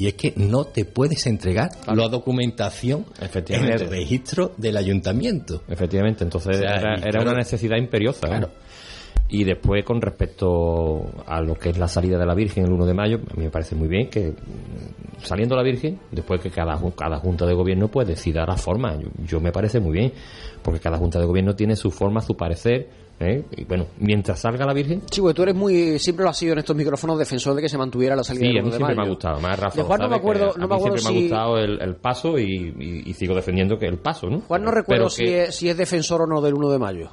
Y es que no te puedes entregar la documentación en Efectivamente. el registro del ayuntamiento. Efectivamente, entonces O sea, era, era claro- una necesidad imperiosa. Y después, con respecto a lo que es la salida de la Virgen el 1 de mayo, a mí me parece muy bien que mm, saliendo la Virgen, después que cada, cada Junta de Gobierno pues decida la forma. Yo, yo me parece muy bien, porque cada Junta de Gobierno tiene su forma, su parecer. ¿Eh? Y bueno, mientras salga la Virgen, Sí, porque tú eres muy, siempre lo has sido en estos micrófonos defensor de que se mantuviera la salida Sí, del a 1 mí de siempre mayo. me ha gustado. Más Rafa De Juan lo no me acuerdo- no me acuerdo siempre me ha si- gustado el, el paso y, y- y sigo defendiendo que el paso, ¿no? Juan no recuerdo si, que- es, si es defensor o no del 1 de mayo.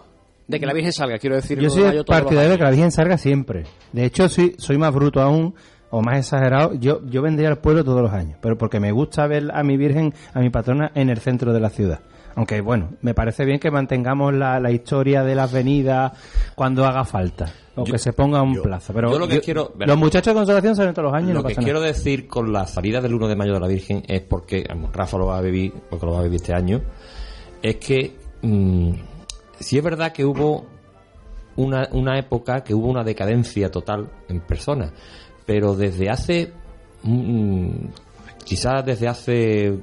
De que la Virgen salga, quiero decir. Yo 1 soy de mayo partidario de que la Virgen salga siempre. De hecho, soy, soy más bruto aún, o más exagerado. Yo, yo vendría al pueblo todos los años, pero porque me gusta ver a mi Virgen, a mi patrona, en el centro de la ciudad. Aunque, bueno, me parece bien que mantengamos la, la historia de las venidas cuando haga falta. O que se ponga un plazo. Pero yo lo que quiero- los muchachos de consolación salen todos los años y Lo no que pasa quiero nada. decir con la salida del 1 de mayo de la Virgen es porque Rafa lo va a vivir, porque lo va a vivir este año, es que mm, si es verdad que hubo una, una época que hubo una decadencia total en personas, pero desde hace mm, quizás desde hace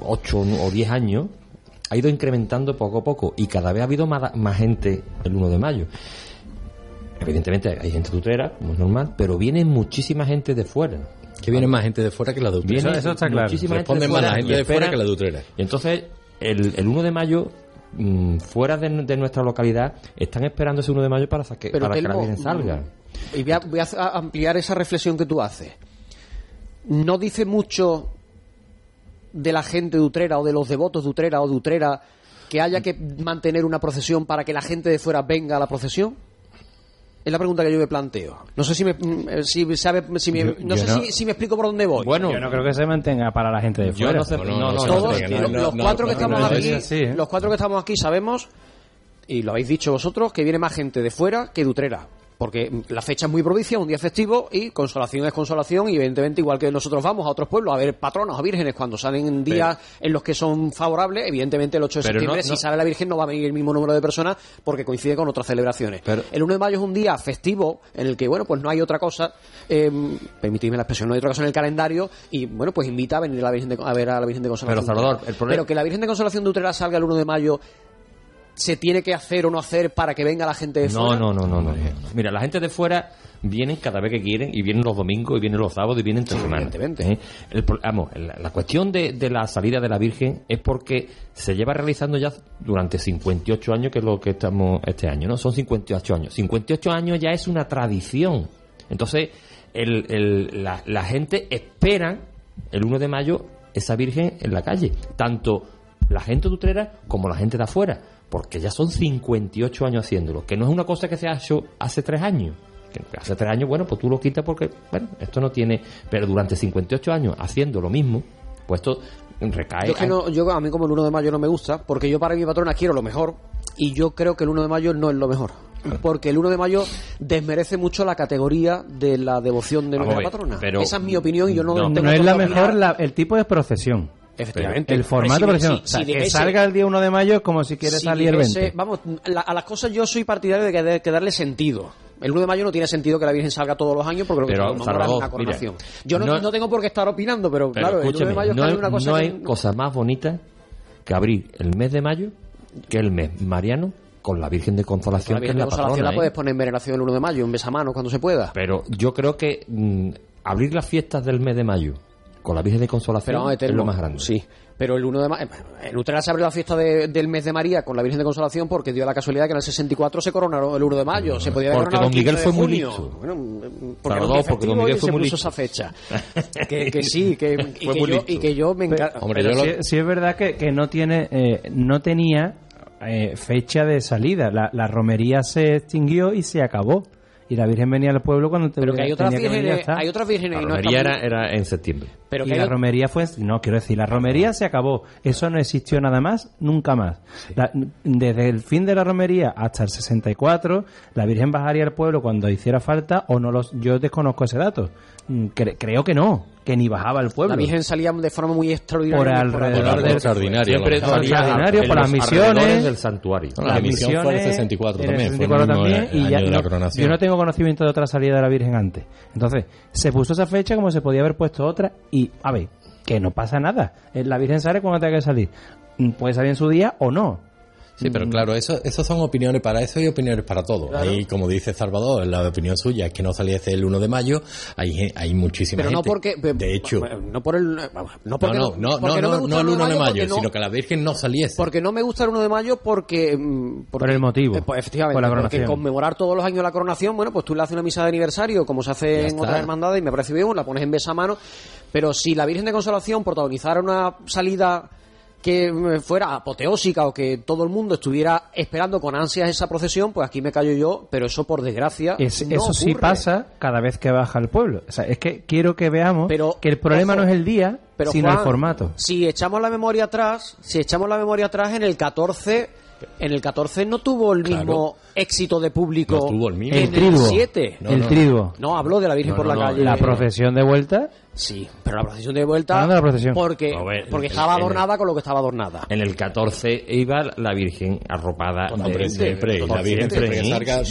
8 o 10 años ha ido incrementando poco a poco y cada vez ha habido más, más gente el 1 de mayo. Evidentemente hay gente tutrera, como es normal, pero viene muchísima gente de fuera. Que viene más gente de fuera que la de Utrera. Viene Eso- está claro. muchísima gente Responde de más fuera la gente y de fuera que la de Utrera. Y entonces, el, el 1 de mayo, mm, fuera de, de nuestra localidad, están esperando ese 1 de mayo para, saque- Pero para que la Virgen salga. Y voy a, voy a a- ampliar esa reflexión que tú haces. ¿No dice mucho de la gente de Utrera o de los devotos de Utrera o de Utrera que haya que mantener una procesión para que la gente de fuera venga a la procesión? Es la pregunta que yo me planteo. No sé si me, mm, eh, si sabe, si me- Yo- no yo sé no- Si, si me explico por dónde voy. yo no creo que se mantenga para la gente de Yo fuera. no sé- no, no, no, Todos, no, los, cuatro que estamos aquí, ¿eh? los cuatro que estamos aquí sabemos y lo habéis dicho vosotros que viene más gente de fuera que de Utrera. Porque la fecha es muy provincia, un día festivo y consolación es consolación y evidentemente igual que nosotros vamos a otros pueblos a ver patronos o vírgenes cuando salen en días en los que son favorables, evidentemente el 8 de septiembre no- si no- sale la Virgen no va a venir el mismo número de personas porque coincide con otras celebraciones. Pero- el 1 de mayo es un día festivo en el que, bueno, pues no hay otra cosa, eh, permitidme la expresión, no hay otra cosa en el calendario y, bueno, pues invita a venir a, la Virgen de- a ver a la Virgen de Consolación. Pero, Salvador, el problema- Pero que la Virgen de Consolación de Utrera salga el 1 de mayo, ¿se tiene que hacer o no hacer para que venga la gente de No, fuera? no, no, no, no, no. Mira, la gente de fuera vienen cada vez que quieren y vienen los domingos y vienen los sábados y vienen entre semanas. ¿eh? El vamos, la, la cuestión de, de la salida de la Virgen es porque se lleva realizando ya durante 58 años, que es lo que estamos este año, ¿no? Son 58 años. 58 años ya es una tradición. Entonces, el, el- la, la gente espera el 1 de mayo esa Virgen en la calle. Tanto la gente de Utrera como la gente de afuera. Porque ya son 58 años haciéndolo. Que no es una cosa que se ha hecho hace tres años. Que hace tres años, bueno, pues tú lo quitas porque, bueno, esto no tiene. Pero durante 58 años haciendo lo mismo, pues esto recae. Yo, es que no, yo a mí como el 1 de mayo no me gusta, porque yo para mi patrona quiero lo mejor y yo creo que el 1 de mayo no es lo mejor. Porque el 1 de mayo desmerece mucho la categoría de la devoción de nuestra patrona. pero- Esa es mi opinión y yo no, No, tengo es por la mejor la- el tipo de procesión. Efectivamente. El formato si- si- O sea, si que salga el día 1 de mayo es como si quiere si salir el dijese- 20. Vamos, la- a las cosas yo soy partidario de que, de que darle sentido. El 1 de mayo no tiene sentido que la Virgen salga todos los años porque lo que Pero, tenemos ahora es una coronación. mira, yo no, no- no tengo por qué estar opinando, pero, Pero claro, el 1 de mayo no es hay, una cosa no que- hay cosa más bonita que abrir el mes de mayo que el mes mariano con la Virgen de Consolación, la que es Virgen de la Consolación patrona. la ¿eh? puedes poner en veneración el 1 de mayo, en besamano, cuando se pueda. Pero yo creo que mm, abrir las fiestas del mes de mayo con la Virgen de Consolación Pero vamos a es lo más grande. Sí, pero el 1 de mayo. En Utrera se abre la fiesta de- del mes de María con la Virgen de Consolación porque dio la casualidad que en el 64 se coronaron el 1 de mayo. Se podía haber Porque coronado don el 15 Miguel fue muy junio. listo. Bueno, porque día porque don Miguel fue se muy puso listo. esa fecha. que, que sí, que, y, que yo, y que yo me encanta. Pero sí, sí es verdad que, que no tiene eh, no tenía eh, fecha de salida. La, la romería se extinguió y se acabó. Y la Virgen venía al pueblo cuando te Pero que hay otras vírgenes, hay otras vírgenes La y no era, era en septiembre. Pero y que la hay- romería fue, no quiero decir, la romería se acabó. Eso no existió nada más, nunca más. La- desde el fin de la romería hasta el 64, la Virgen bajaría al pueblo cuando hiciera falta o no los, yo desconozco ese dato. Mm, cre- creo que no, que ni bajaba al pueblo. La Virgen salía de forma muy extraordinaria. Por alrededor del extraordinario, Siempre extraordinario por las misiones. del santuario. La misión fue en el misiones, 64 en el también, fue el 64 mismo también, y ya no- yo no tengo conocimiento de otra salida de la Virgen antes. Entonces, se puso esa fecha como se podía haber puesto otra y, a ver, que no pasa nada. Eh, La Virgen sale cuando tenga que salir. Mm, Puede salir en su día o no. Sí, pero claro, eso, eso son opiniones para eso y opiniones para todo. Claro. Ahí, como dice Salvador, la opinión suya es que no saliese el 1 de mayo, hay, hay muchísima Pero no gente. porque. De hecho, No por el. No, porque no, no, no, porque no, no, no el 1 de mayo, porque no- sino que la Virgen no saliese. Porque no me gusta el 1 de mayo porque... mm, porque- Por el motivo. eh, pues, efectivamente, Por la porque coronación. conmemorar todos los años la coronación, bueno, pues tú le haces una misa de aniversario, como se hace Ya en está. otras hermandades, y me parece bien, la pones en besamano, pero si la Virgen de Consolación protagonizara una salida que mm, fuera apoteósica o que todo el mundo estuviera esperando con ansias esa procesión, pues aquí me callo yo, pero eso por desgracia Es- no eso sí pasa cada vez que baja el pueblo. O sea, es que quiero que veamos Pero, que el problema ojo, no es el día, Pero, sino Juan, el formato. Si echamos la memoria atrás, si echamos la memoria atrás en el 14, en el 14 no tuvo el Claro. mismo éxito de público No tuvo el mismo. en El triduo. 7. No, el no. triduo. No, habló de la Virgen No, por la no, calle. La procesión de vuelta. Sí, pero la procesión de vuelta. La procesión. Porque, ver, porque el- estaba el- adornada con lo que estaba adornada. En el 14 iba la Virgen arropada. Hombre, de- siempre, de- y la Virgen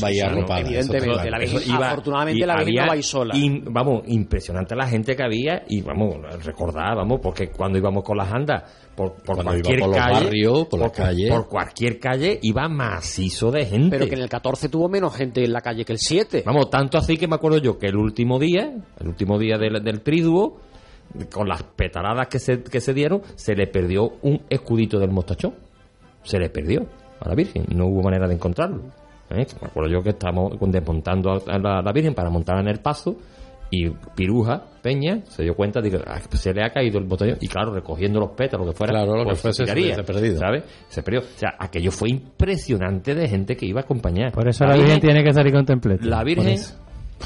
va a ir arropada. evidentemente, la. Virgen- afortunadamente y la Virgen no va sola. in- vamos, impresionante la gente que había y vamos, recordar, vamos, porque cuando íbamos con las andas por, por iba cualquier por los calle, barrios, por las calles. por cualquier calle iba macizo de gente. Pero que en el 14 tuvo menos gente en la calle que el 7. Vamos, tanto así que me acuerdo yo que el último día, el último día del, del triduo, con las petaradas que se, que se dieron, se le perdió un escudito del mostachón. Se le perdió a la Virgen. No hubo manera de encontrarlo. ¿Eh? Me acuerdo yo que estábamos desmontando a la, a la Virgen para montarla en el paso y Piruja, Peña, se dio cuenta de que ah, se le ha caído el botellón. Y claro, recogiendo los pétalos, lo que fuera, Claro, lo que pues, fuese, se hubiese perdido. ¿sabes? Se perdió. O sea, aquello fue impresionante de gente que iba a acompañar. Por eso la, Virgen, tiene que salir con templete. La Virgen...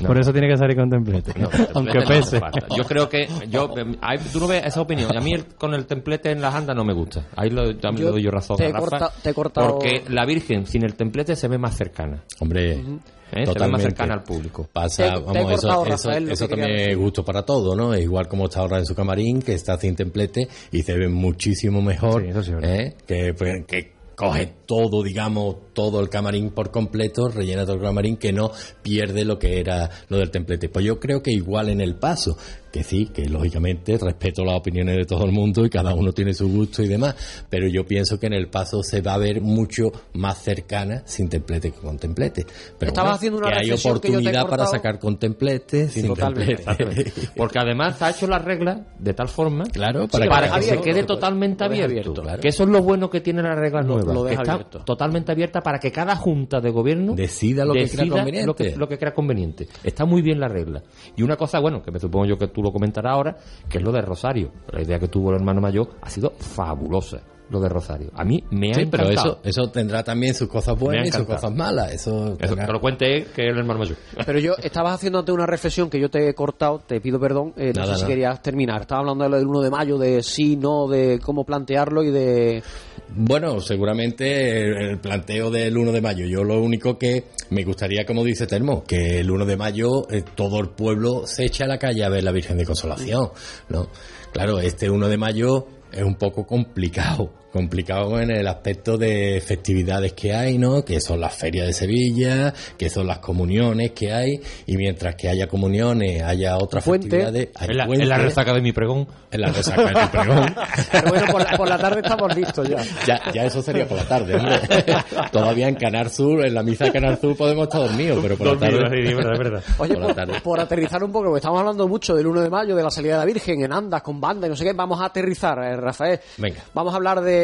No. Por eso tiene que salir con templete. No, Aunque templete no pese. Yo creo que yo eh, ahí tú no ves esa opinión. A mí el- con el templete en las andas no me gusta. Ahí lo, también Yo le doy yo razón te a he Rafa, corta- te he cortado- Porque la Virgen sin el templete se ve más cercana. Hombre, ¿eh? Se ve más cercana al público. Pasa, Te- te vamos, eso, cortado, eso, Rafael, eso también es gusto para todo, ¿no? Es igual como está ahora en su camarín, que está sin templete y se ve muchísimo mejor, Sí, eso sí. ¿eh? que, pues, que coge todo, digamos, todo el camarín por completo, rellena todo el camarín, que no pierde lo que era lo del templete. Pues yo creo que igual en el paso, que sí, que lógicamente respeto las opiniones de todo el mundo y cada uno tiene su gusto y demás, pero yo pienso que en el paso se va a ver mucho más cercana sin templete que con templete. Pero Estabas bueno, haciendo una que hay que oportunidad para sacar con templete, sin Totalmente, templete. Porque además ha hecho la regla de tal forma Claro, para, para que- que, se quede lo totalmente abierto. abierto, claro. Que eso es lo bueno que tiene la regla Lo- nueva. lo que está totalmente abierta para que cada junta de gobierno Decida lo que crea conveniente. Lo que, lo que crea conveniente. Está muy bien la regla. Y una cosa, bueno, que me supongo yo que tú lo comentarás ahora, que es lo de Rosario. La idea que tuvo el hermano mayor ha sido fabulosa, lo de Rosario. A mí me ha Sí, pero eso, eso tendrá también sus cosas buenas y sus cosas malas. Eso, Eso tendrá- lo cuente que es el hermano mayor. Pero yo estabas haciendo antes una reflexión que yo te he cortado, te pido perdón, eh, no Nada, sé si nada. querías terminar. Estaba hablando de lo del 1 de mayo, de sí, no, de cómo plantearlo y de... Bueno, seguramente el, el planteo del 1 de mayo. Yo lo único que me gustaría, como dice Termo, que el 1 de mayo eh, todo el pueblo se eche a la calle a ver la Virgen de Consolación, ¿no? Claro, este 1 de mayo es un poco complicado, complicado en el aspecto de festividades que hay, ¿no? Que son las ferias de Sevilla, que son las comuniones que hay, y mientras que haya comuniones, haya otras festividades, hay En la, puente, en la resaca de mi pregón. en la resaca de mi pregón. Pero bueno, por la, por la tarde estamos listos ya. Ya, ya eso sería por la tarde, hombre. Todavía en Canar Sur, en la misa de Canar Sur podemos estar dormidos, pero por la tarde. Oye, Por la tarde. por aterrizar un poco, porque estamos hablando mucho del 1 de mayo, de la salida de la Virgen, en andas, con banda y no sé qué, vamos a aterrizar, eh, Rafael. Venga. Vamos a hablar de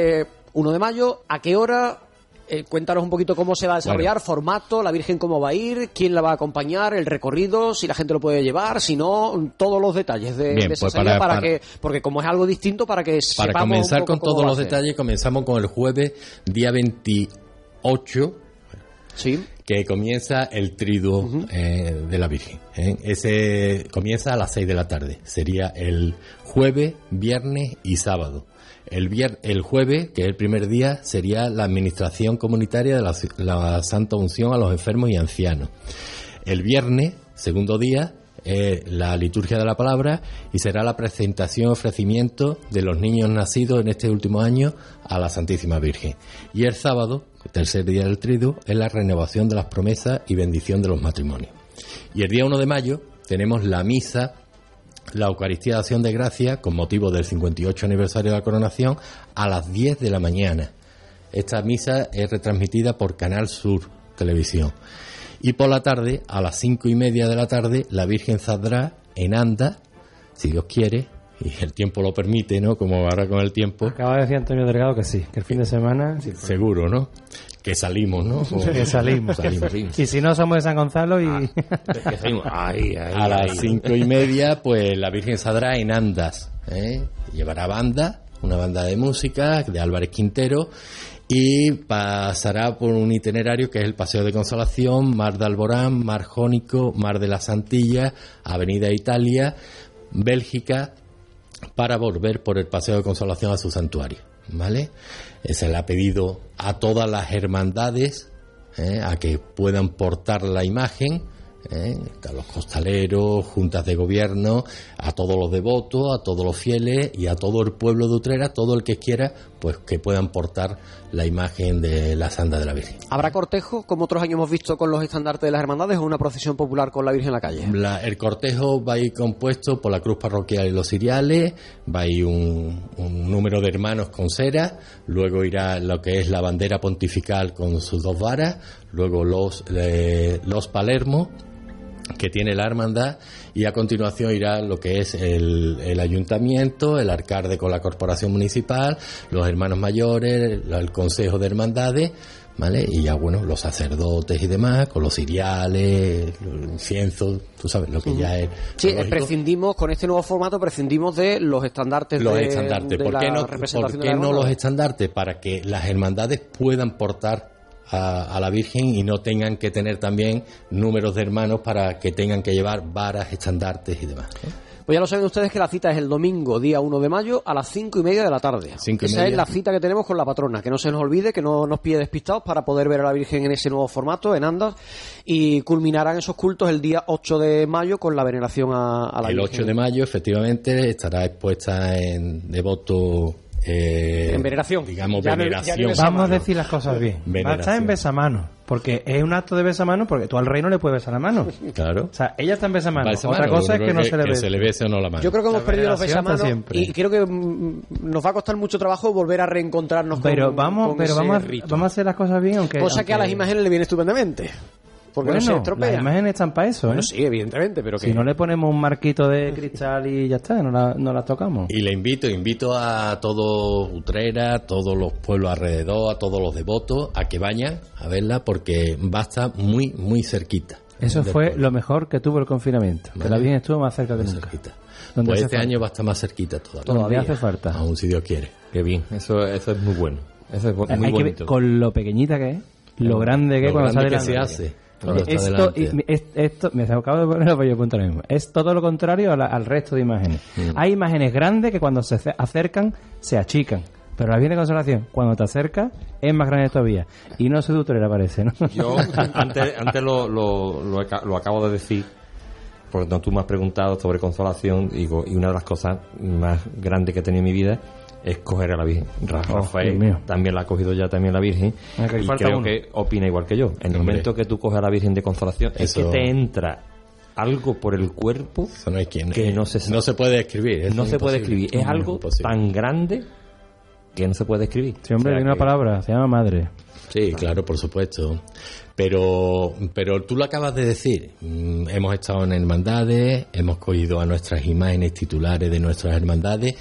1 de mayo, a qué hora, Eh, cuéntanos un poquito cómo se va a desarrollar, formato, la Virgen cómo va a ir, quién la va a acompañar, el recorrido, si la gente lo puede llevar, si no, todos los detalles de, Bien, de esa pues salida para- que, porque como es algo distinto, para que Para un comenzar poco con todos los detalles, comenzamos con el jueves, día 28, Sí. que comienza el triduo eh, de la Virgen. ¿eh? Ese comienza a las 6 de la tarde. Sería el jueves, viernes y sábado. El, el jueves, que es el primer día, sería la administración comunitaria de la, Santa Unción a los enfermos y ancianos. El viernes, segundo día, la liturgia de la palabra y será la presentación ofrecimiento de los niños nacidos en este último año a la Santísima Virgen. Y el sábado, tercer día del triduo, es la renovación de las promesas y bendición de los matrimonios. Y el día 1 de mayo tenemos la misa la Eucaristía de Acción de Gracia con motivo del 58 aniversario de la coronación a las 10 de la mañana. Esta misa es retransmitida por Canal Sur Televisión. Y por la tarde, a las cinco y media de la tarde, la Virgen saldrá en Anda, si Dios quiere, y el tiempo lo permite, ¿no? Como ahora con el tiempo. Acaba de decir Antonio Delgado que sí, que el fin de semana sí, Seguro, ¿no? Que salimos, ¿no? que salimos. Y si no, somos de San Gonzalo y... a las cinco y media, pues la Virgen saldrá en Andas. ¿eh? Llevará banda, una banda de música de Álvarez Quintero y pasará por un itinerario que es el Paseo de Consolación, Mar de Alborán, Mar Jónico, Mar de las Antillas, Avenida Italia, Bélgica, para volver por el Paseo de Consolación a su santuario. ¿Vale? Se le ha pedido a todas las hermandades ¿eh? a que puedan portar la imagen, ¿eh? a los costaleros, juntas de gobierno, a todos los devotos, a todos los fieles y a todo el pueblo de Utrera, todo el que quiera, pues que puedan portar la imagen de la sanda de la Virgen. ¿Habrá cortejo, como otros años hemos visto con los estandartes de las hermandades, o una procesión popular con la Virgen en la calle? La- el cortejo va a ir compuesto por la cruz parroquial y los ciriales, va a ir un, un número de hermanos con cera, luego irá lo que es la bandera pontifical con sus dos varas, luego los, eh, los Palermo, que tiene la hermandad, y a continuación irá lo que es el, el ayuntamiento, el alcalde con la corporación municipal, los hermanos mayores, el, el consejo de hermandades, ¿vale? Y ya, bueno, los sacerdotes y demás, con los ciriales, los inciensos, tú sabes, lo que ya es. Sí, lógico. prescindimos, con este nuevo formato, prescindimos de los estandartes los de, estandartes. de ¿Por la qué no, por qué la no los estandartes? Para que las hermandades puedan portar a, a la Virgen y no tengan que tener también números de hermanos para que tengan que llevar varas, estandartes y demás. Pues ya lo saben ustedes que la cita es el domingo, día 1 de mayo, a las cinco y media de la tarde. Cinco y Esa media. es la cita que tenemos con la patrona. Que no se nos olvide, que no nos pille despistados para poder ver a la Virgen en ese nuevo formato, en Andas. Y culminarán esos cultos el día 8 de mayo con la veneración a, a la El Virgen. 8 de mayo, efectivamente, estará expuesta en devoto. Eh, En veneración. Digamos, Ya no- ya veneración. no Vamos a decir las cosas bien. Va a Veneración. estar en besamano. Porque es un acto de besamano porque tú al rey no le puedes besar la mano. Claro. O sea, ella está en besamano. Ser Otra mano, cosa es que no se le que se le bese o no la mano. Yo creo que hemos La perdido los besamanos siempre. y creo que mm, nos va a costar mucho trabajo volver a reencontrarnos Pero con, vamos, con pero ese vamos, a, rito. vamos a hacer las cosas bien, aunque. Cosa que a las imágenes le viene estupendamente. Porque no se estropea. las imágenes están para eso, ¿eh? Bueno, sí, evidentemente, pero que... Si no le ponemos un marquito de cristal y ya está, no la, no la tocamos. Y le invito, invito a todo Utrera, a todos los pueblos alrededor, a todos los devotos, a que vayan a verla porque va a estar muy, muy cerquita. Eso fue pueblo. lo mejor que tuvo el confinamiento. Que Vale. la Virgen estuvo más cerca que nunca. Donde Pues este falta. año va a estar más cerquita todavía. Donde hace falta. Aún si Dios quiere. Qué bien, eso, eso es muy bueno. Eso es muy Hay que ver bonito. con lo pequeñita que es, lo grande que es cuando grande sale que la- se hace Esto, es- esto, me acabo de poner el punto ahora mismo. Es todo lo contrario al resto de imágenes. Mm. Hay imágenes grandes que cuando se ace- acercan se achican. Pero la Virgen de Consolación, cuando te acercas, es más grande todavía. Y no se dutrera, parece, ¿no? Yo antes, antes lo, lo, lo, aca- lo acabo de decir, porque no, tú me has preguntado sobre consolación, digo, y una de las cosas más grandes que he tenido en mi vida es coger a la Virgen. Ra- Oh, Rafael mío. también la ha cogido ya también la Virgen, Ah, que y falta creo uno. que opina igual que yo. En el Hombre. momento que tú coges a la Virgen de consolación, es Eso- que te entra algo por el cuerpo Eso no hay quien. que no se sabe. No se puede escribir. eso no es se puede escribir. Es No, algo tan grande que no se puede escribir. Sí, hombre, O sea hay una que- palabra, se llama madre. Sí, claro, por supuesto. Pero, pero tú lo acabas de decir. Mm, Hemos estado en hermandades, hemos cogido a nuestras imágenes titulares de nuestras hermandades,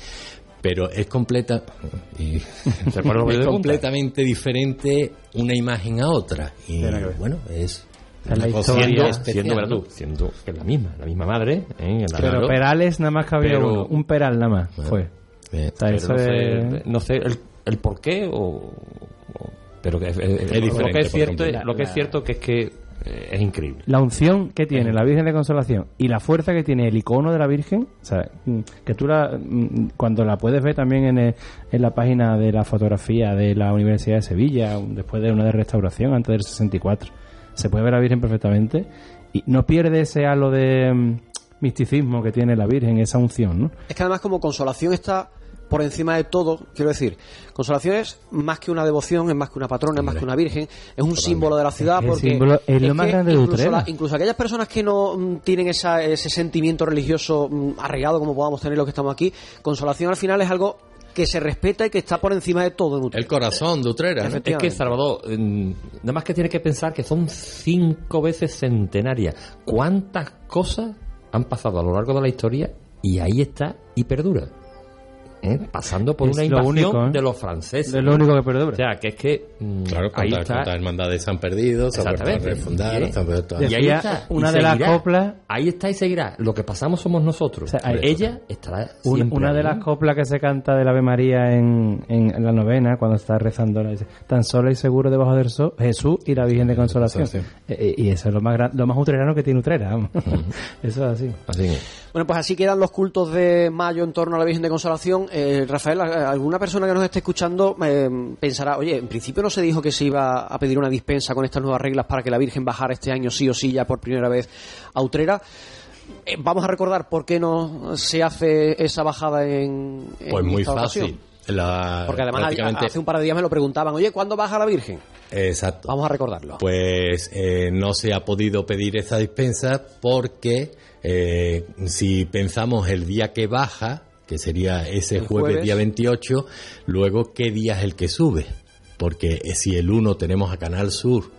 pero es completa y- es completamente diferente una imagen a otra. Y bueno, es Es la historia. siendo, especial, siendo, siendo que es la misma, la misma madre, ¿eh? La- Pero perales nada más que había Pero- uno. Un peral nada más Bueno. fue. Eh, O sea, Pero eso no, es- sé, no sé el, el por qué o, o- Pero que, eh, Es lo diferente que es cierto, es- lo que es cierto que es que eh, es increíble. La unción que tiene la Virgen de Consolación y la fuerza que tiene el icono de la Virgen, o sea, mm, que tú la, mm, cuando la puedes ver también en, el- en la página de la fotografía de la Universidad de Sevilla, después de una de restauración, antes del 64, se puede ver la Virgen perfectamente y no pierde ese halo de mm, misticismo que tiene la Virgen, esa unción, ¿no? Es que además como consolación está por encima de todo, quiero decir, consolación es más que una devoción, es más que una patrona, es más que una virgen, es un símbolo de la ciudad Es porque símbolo es lo más que grande de incluso, Utrera. la- incluso aquellas personas que no mm, tienen esa- ese sentimiento religioso mm, arraigado como podamos tener los que estamos aquí, consolación al final es algo que se respeta y que está por encima de todo en Utrera. El corazón de Utrera. ¿no? Es que Salvador, nada más que tiene que pensar que son cinco veces centenarias. ¿Cuántas cosas han pasado a lo largo de la historia y ahí está y perdura? ¿Eh? Pasando por Es una lo invasión único, ¿eh? de los franceses. Es lo único que perdura. O sea, que es que mm, Claro, ahí cuántas está. cuántas hermandades se han perdido, se han vuelto a refundar, ¿Eh? se han vuelto a- Y ahí está. una y de las coplas- Ahí está y seguirá. Lo que pasamos somos nosotros. sea, hay- Ella estará Una, de ahí. las coplas que se canta del Ave María en, en, en la novena, cuando está rezando, la dice, tan solo y seguro debajo del sol, Jesús y la Virgen de Consolación. Eh, y eso es lo más, gran- lo más utrerano que tiene Utrera. vamos. eso es así. Así es. Bueno, pues así quedan los cultos de mayo en torno a la Virgen de Consolación. Eh, Rafael, alguna persona que nos esté escuchando eh, pensará, oye, en principio no se dijo que se iba a pedir una dispensa con estas nuevas reglas para que la Virgen bajara este año sí o sí ya por primera vez a Utrera. Eh, vamos a recordar por qué no se hace esa bajada en, en Pues muy esta fácil. ocasión. La, Porque además prácticamente- hace un par de días me lo preguntaban, oye, ¿cuándo baja la Virgen? Exacto. Vamos a recordarlo. Pues eh, no se ha podido pedir esa dispensa porque eh, si pensamos el día que baja, que sería ese jueves, jueves. día 28, luego qué día es el que sube. Porque eh, si el 1 tenemos a Canal Sur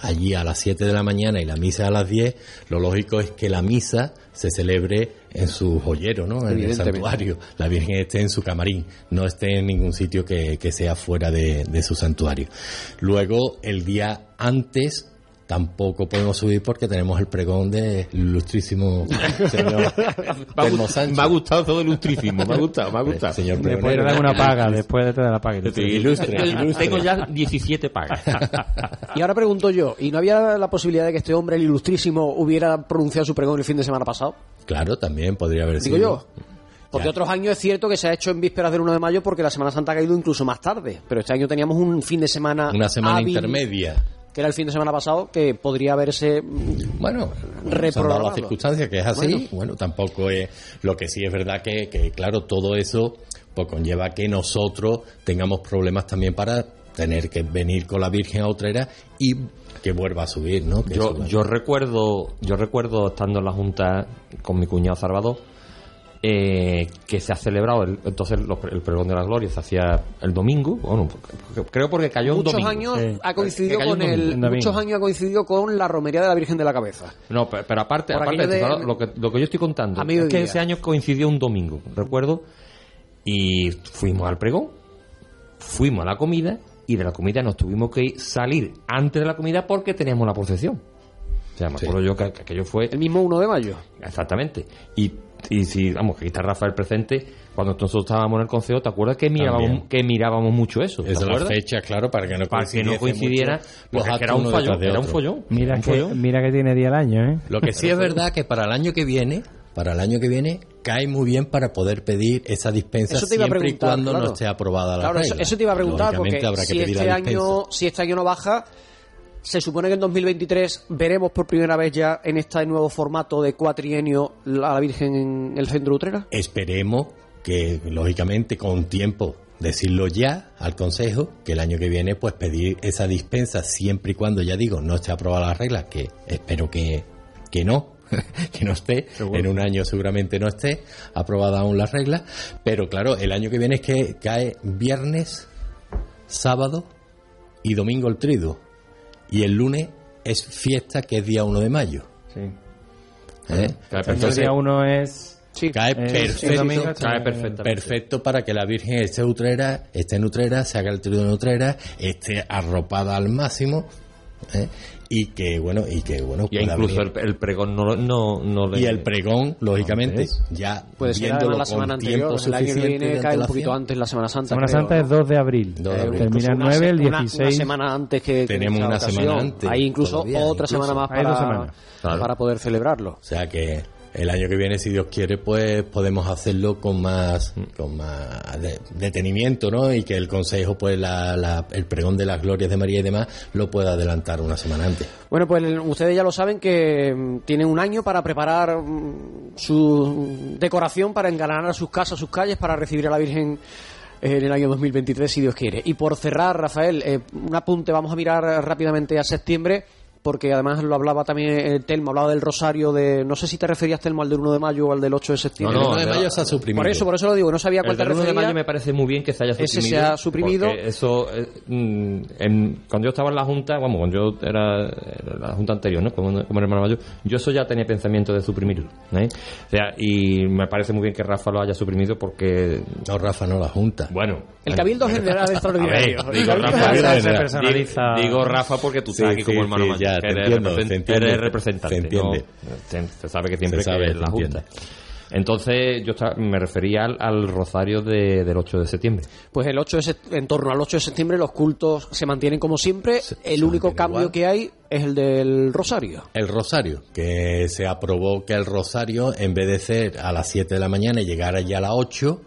allí a las 7 de la mañana y la misa a las 10, lo lógico es que la misa se celebre en su joyero, ¿no? En el santuario. La Virgen esté en su camarín, no esté en ningún sitio que, que sea fuera de, de su santuario. Luego, el día antes, tampoco podemos subir porque tenemos el pregón del ilustrísimo señor Telmo Sánchez. Me ha gustado todo ilustrísimo, me ha gustado, me ha gustado. Señor Después de una paga, después de te la paga. Ilustre, ilustre. Tengo ya 17 pagas. Y ahora pregunto yo, ¿y no había la posibilidad de que este hombre, el ilustrísimo, hubiera pronunciado su pregón el fin de semana pasado? Claro, también podría haber Digo sido. yo. Porque Ya. otros años es cierto que se ha hecho en vísperas del 1 de mayo porque la Semana Santa ha caído incluso más tarde. Pero este año teníamos un fin de semana. Una semana hábil, intermedia. Que era el fin de semana pasado, que podría haberse. mm, Bueno, Reprogramado. las circunstancias que es así. Bueno. Bueno, tampoco es. Lo que sí es verdad que, que, claro, todo eso pues conlleva que nosotros tengamos problemas también para tener que venir con la Virgen a Utrera y que vuelva a subir, ¿no? Que Yo, suba. yo recuerdo, yo recuerdo estando en la junta con mi cuñado Salvador eh, que se ha celebrado el, entonces los- el pregón de la gloria se hacía el domingo, bueno, creo porque cayó un muchos domingo. años Sí. ha coincidido Que cayó con un el. Un. Muchos años ha coincidido con la romería de la Virgen de la Cabeza. No, pero, pero aparte, aparte de- Salvador, lo, que, lo que yo estoy contando es que ese año coincidió un domingo, recuerdo, y fuimos al pregón, fuimos a la comida y de la comida nos tuvimos que ir- salir antes de la comida porque teníamos la procesión. O sea, me Sí. acuerdo yo que, que aquello fue El mismo 1 de mayo. Exactamente. Y, y si, vamos, que aquí está Rafael presente, cuando nosotros estábamos en el consejo, ¿te acuerdas que mirábamos, También. que mirábamos mucho eso? ¿Te Esa es la fecha, claro, para que no Para que no coincidiesen coincidiera, los porque actos era un follón, de era un otro. follón. Mira un que, follón. mira que tiene día al año, ¿eh? Lo que sí es verdad que para el año que viene, para el año que viene, cae muy bien para poder pedir esa dispensa Eso te iba a siempre y preguntar, cuando claro. no esté aprobada la Claro, eso, regla. eso te iba a preguntar porque habrá que si pedir este, la año, si este año no baja, se supone que en 2023 veremos por primera vez ya en este nuevo formato de cuatrienio a la Virgen en el centro de Utrera. Esperemos que, lógicamente, con tiempo decirlo ya al Consejo, que el año que viene, pues pedir esa dispensa siempre y cuando, ya digo, no esté aprobada la regla, que espero que, que no, que no esté, en un año seguramente no esté aprobada aún la regla, pero claro, el año que viene es que cae viernes, sábado y domingo el triduo, y el lunes es fiesta, que es día 1 de mayo. Sí. ¿eh? el día uno es... Cae Eh, perfecto, sí, domingo, cae sí. perfectamente. perfecto para que la Virgen esté Utrera, esté en Utrera, se haga el trío en Utrera, esté arropada al máximo. ¿eh? Y que bueno y que bueno Y incluso el, el pregón no, lo- no, no le- y el pregón lógicamente ¿Ves? ya Puede ser la con semana tiempo anterior, el año que suficiente viene cae un poquito antes la Semana Santa. Semana creo, Santa es 2 de abril. Dos de abril. Termina el Una 9, el se- una- 16. Una, semana antes que, Tenemos una ocasión. semana antes, Hay incluso todavía, otra incluso. semana más para, para poder celebrarlo. O sea que el año que viene, si Dios quiere, pues podemos hacerlo con más, con más de- detenimiento, ¿no? Y que el Consejo, pues la, la- el pregón de las glorias de María y demás, lo pueda adelantar una semana antes. Bueno, pues ustedes ya lo saben que mm, tienen un año para preparar mm, su decoración, para engalanar sus casas, sus calles, para recibir a la Virgen en el año 2023, si Dios quiere. Y por cerrar, Rafael, eh, un apunte, vamos a mirar rápidamente a septiembre, porque además lo hablaba también eh, Telmo, hablaba del rosario de... No sé si te referías, Telmo, al del 1 de mayo o al del 8 de septiembre. No, no, el 1 de mayo se ha suprimido. Por eso, por eso lo digo, no sabía cuál El te del 1 de mayo me parece muy bien que se haya Ese suprimido. se ha suprimido. eso, eh, mm, en- cuando yo estaba en la Junta, vamos, cuando yo era, era la Junta anterior, ¿no? Como, como hermano mayor, yo eso ya tenía pensamiento de suprimirlo. ¿eh? O sea, y me parece muy bien que Rafa lo haya suprimido porque. No, Rafa, no, la Junta. Bueno. El Cabildo General Extraordinario. Digo, Rafa, General. se personaliza. Di- digo Rafa porque tú Sí, estás aquí sí, como hermano sí, mayor. ya, te eres, entiendo, represent- se entiende, eres representante. se entiende. ¿no? Se, se sabe que siempre Se sabe, que es la se Junta. Entonces, yo estaba- me refería al, al rosario de- del 8 de septiembre. Pues el 8 de en torno al 8 de septiembre los cultos se mantienen como siempre. el único mantienen cambio igual. que hay es el del rosario. El rosario, que se aprobó que el rosario, en vez de ser a las 7 de la mañana y llegar allí a las 8,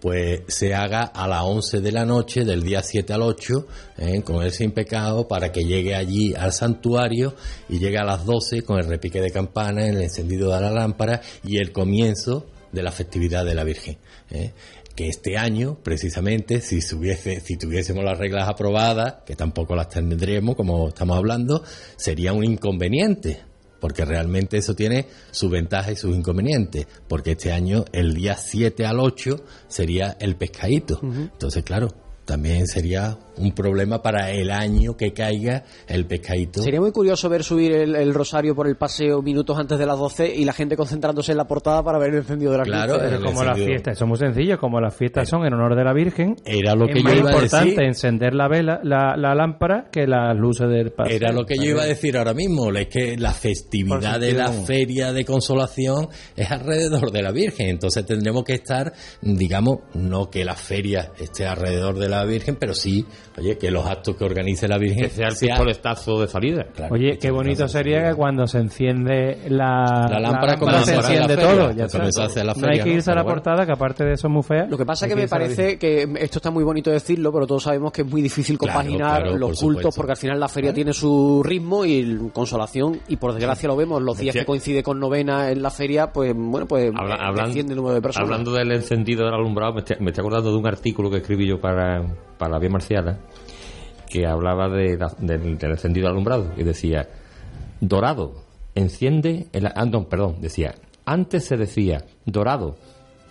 pues se haga a las 11 de la noche, del día 7 al 8, ¿eh? con el sin pecado, para que llegue allí al santuario y llegue a las 12 con el repique de campana, el encendido de la lámpara y el comienzo de la festividad de la Virgen. ¿eh? que este año, precisamente, si, se hubiese- si tuviésemos las reglas aprobadas, que tampoco las tendremos, como estamos hablando, sería un inconveniente, porque realmente eso tiene sus ventajas y sus inconvenientes, porque este año, el día 7 al 8, sería el pescadito. Entonces, claro, también sería un problema para el año que caiga el pescadito. Sería muy curioso ver subir el, el rosario por el paseo minutos antes de las 12 y la gente concentrándose en la portada para ver el encendido de las Claro, luces. Pero como las fiestas, eso es muy sencillo, como las fiestas son en honor de la Virgen, Era lo es que yo más iba a importante decir. encender la vela, la, la lámpara, que las luces del paseo. Era lo que yo iba a decir ahora mismo, es que la festividad de la feria de consolación es alrededor de la Virgen, entonces tendremos que estar, digamos, no que la feria esté alrededor de la Virgen, pero sí, oye, que los actos que organice la Virgen Que sea el sea- pistoletazo de salida. Claro, Oye, qué bonito sería que cuando se enciende la, La lámpara como se enciende la feria, todo. Ya está. se la no feria, hay que ¿no? irse a la bueno. portada, que aparte de eso es muy fea. Lo que pasa hay que me la parece que esto está muy bonito decirlo, pero todos sabemos que es muy difícil compaginar claro, los por cultos supuesto. porque al final la feria tiene su ritmo y consolación y por desgracia lo vemos los días que coincide con novena en la feria, pues bueno, pues Habla- eh, hablan- desciende el número de personas. hablando del encendido del alumbrado, me estoy, me estoy acordando de un artículo que escribí yo para, para la Vía Marciala que hablaba de del, encendido alumbrado y decía: Dorado, enciende. El, ah, no, perdón, decía: Antes se decía, Dorado,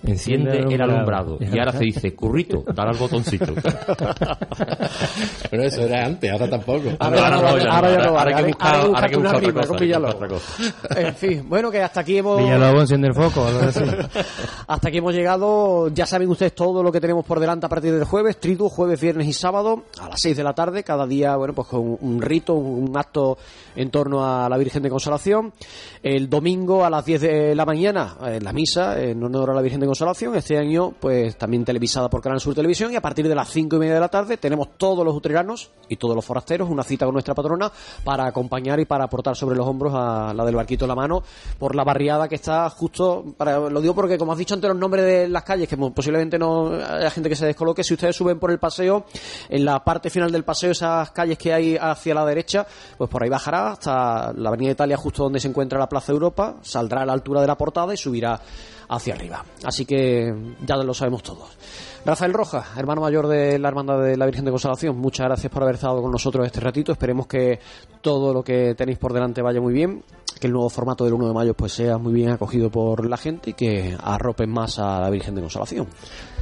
enciende Enciende el el alumbrado. Y ahora se dice, Currito, dale al botoncito. Pero eso era antes, ahora tampoco. Ahora ya no vale, ahora ya no vale. Ahora hay que buscar, Ahora ahora otra cosa, cosa. En fin, bueno, que hasta aquí hemos Villalobos enciende el foco, hasta aquí hemos llegado. Ya saben ustedes todo lo que tenemos por delante a partir del jueves, triduo, jueves, viernes y sábado a las 6 de la tarde, cada día, bueno, pues con un rito, un acto en torno a la Virgen de Consolación. El domingo a las 10 de la mañana, en la misa, en honor a la Virgen de Consolación. Este año, pues también televisada por Canal Sur Televisión. Y a partir de las 5 y media de la tarde tenemos todos los utreranos y todos los forasteros una cita con nuestra patrona para acompañar y para aportar sobre los hombros a la del barquito en la mano por la barriada que está justo, lo digo porque como has dicho antes los nombres de las calles, que posiblemente no haya gente que se descoloque, si ustedes suben por el paseo, en la parte final del paseo, esas calles que hay hacia la derecha, pues por ahí bajará hasta la Avenida Italia, justo donde se encuentra la Plaza Europa, saldrá a la altura de la portada y subirá hacia arriba. Así que ya lo sabemos todos. Rafael Rojas, hermano mayor de la Hermandad de la Virgen de Consolación, muchas gracias por haber estado con nosotros este ratito. Esperemos que todo lo que tenéis por delante vaya muy bien, que el nuevo formato del 1 de mayo pues sea muy bien acogido por la gente y que arropen más a la Virgen de Consolación.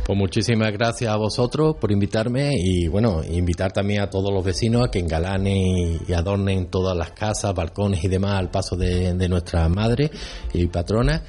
Pues muchísimas gracias a vosotros por invitarme y bueno, invitar también a todos los vecinos a que engalanen y, adornen todas las casas, balcones y demás al paso de, de nuestra madre y patrona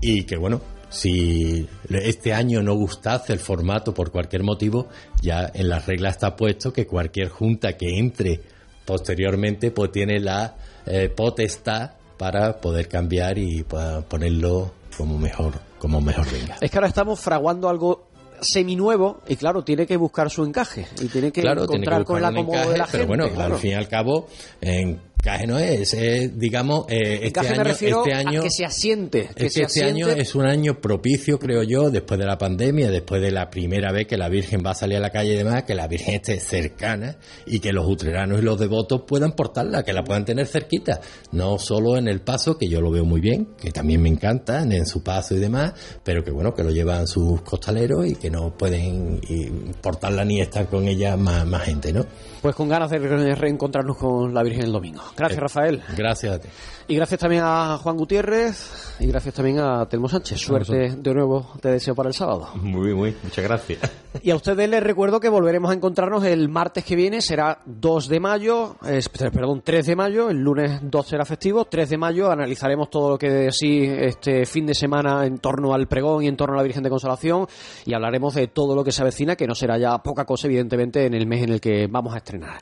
y que bueno, si este año no gustase el formato por cualquier motivo, ya en las reglas está puesto que cualquier junta que entre posteriormente pues tiene la eh, potestad para poder cambiar y pues, ponerlo como mejor, como mejor venga. Es que ahora estamos fraguando algo seminuevo y claro, tiene que buscar su encaje y tiene que Claro, tiene que encontrar con el acomodo de la pero gente. bueno, claro. al fin y al cabo, encaje no es, es, digamos, eh, este año, me refiero este año a que se asiente. Que es se que este asiente. año es un año propicio, creo yo, después de la pandemia, después de la primera vez que la Virgen va a salir a la calle y demás, que la Virgen esté cercana y que los utreranos y los devotos puedan portarla, que la puedan tener cerquita. No solo en el paso, que yo lo veo muy bien, que también me encanta, en su paso y demás, pero que bueno, que lo llevan sus costaleros y que no pueden y, portarla ni estar con ella más, más gente, ¿no? Pues con ganas de re- reencontrarnos con la Virgen el domingo. Gracias, Eh, Rafael. Gracias a ti. Y gracias también a Juan Gutiérrez y gracias también a Telmo Sánchez. Suerte de nuevo, te deseo para el sábado. Muy, muy, muchas gracias. Y a ustedes les recuerdo que volveremos a encontrarnos el martes que viene, será 2 de mayo, perdón, 3 de mayo, el lunes 2 será festivo, 3 de mayo analizaremos todo lo que sí este fin de semana en torno al pregón y en torno a la Virgen de Consolación y hablaremos de todo lo que se avecina, que no será ya poca cosa evidentemente en el mes en el que vamos a estrenar.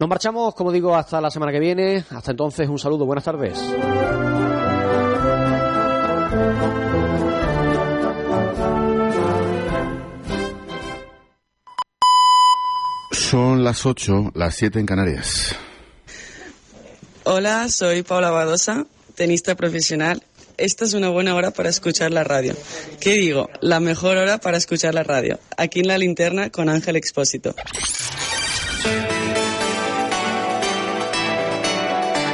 Nos marchamos, como digo, hasta la semana que viene, hasta entonces un saludo, buenas tardes. Son las 8, las 7 en Canarias. Hola, soy Paula Badosa, tenista profesional. Esta es una buena hora para escuchar la radio. ¿Qué digo? La mejor hora para escuchar la radio. Aquí en la linterna con Ángel Expósito.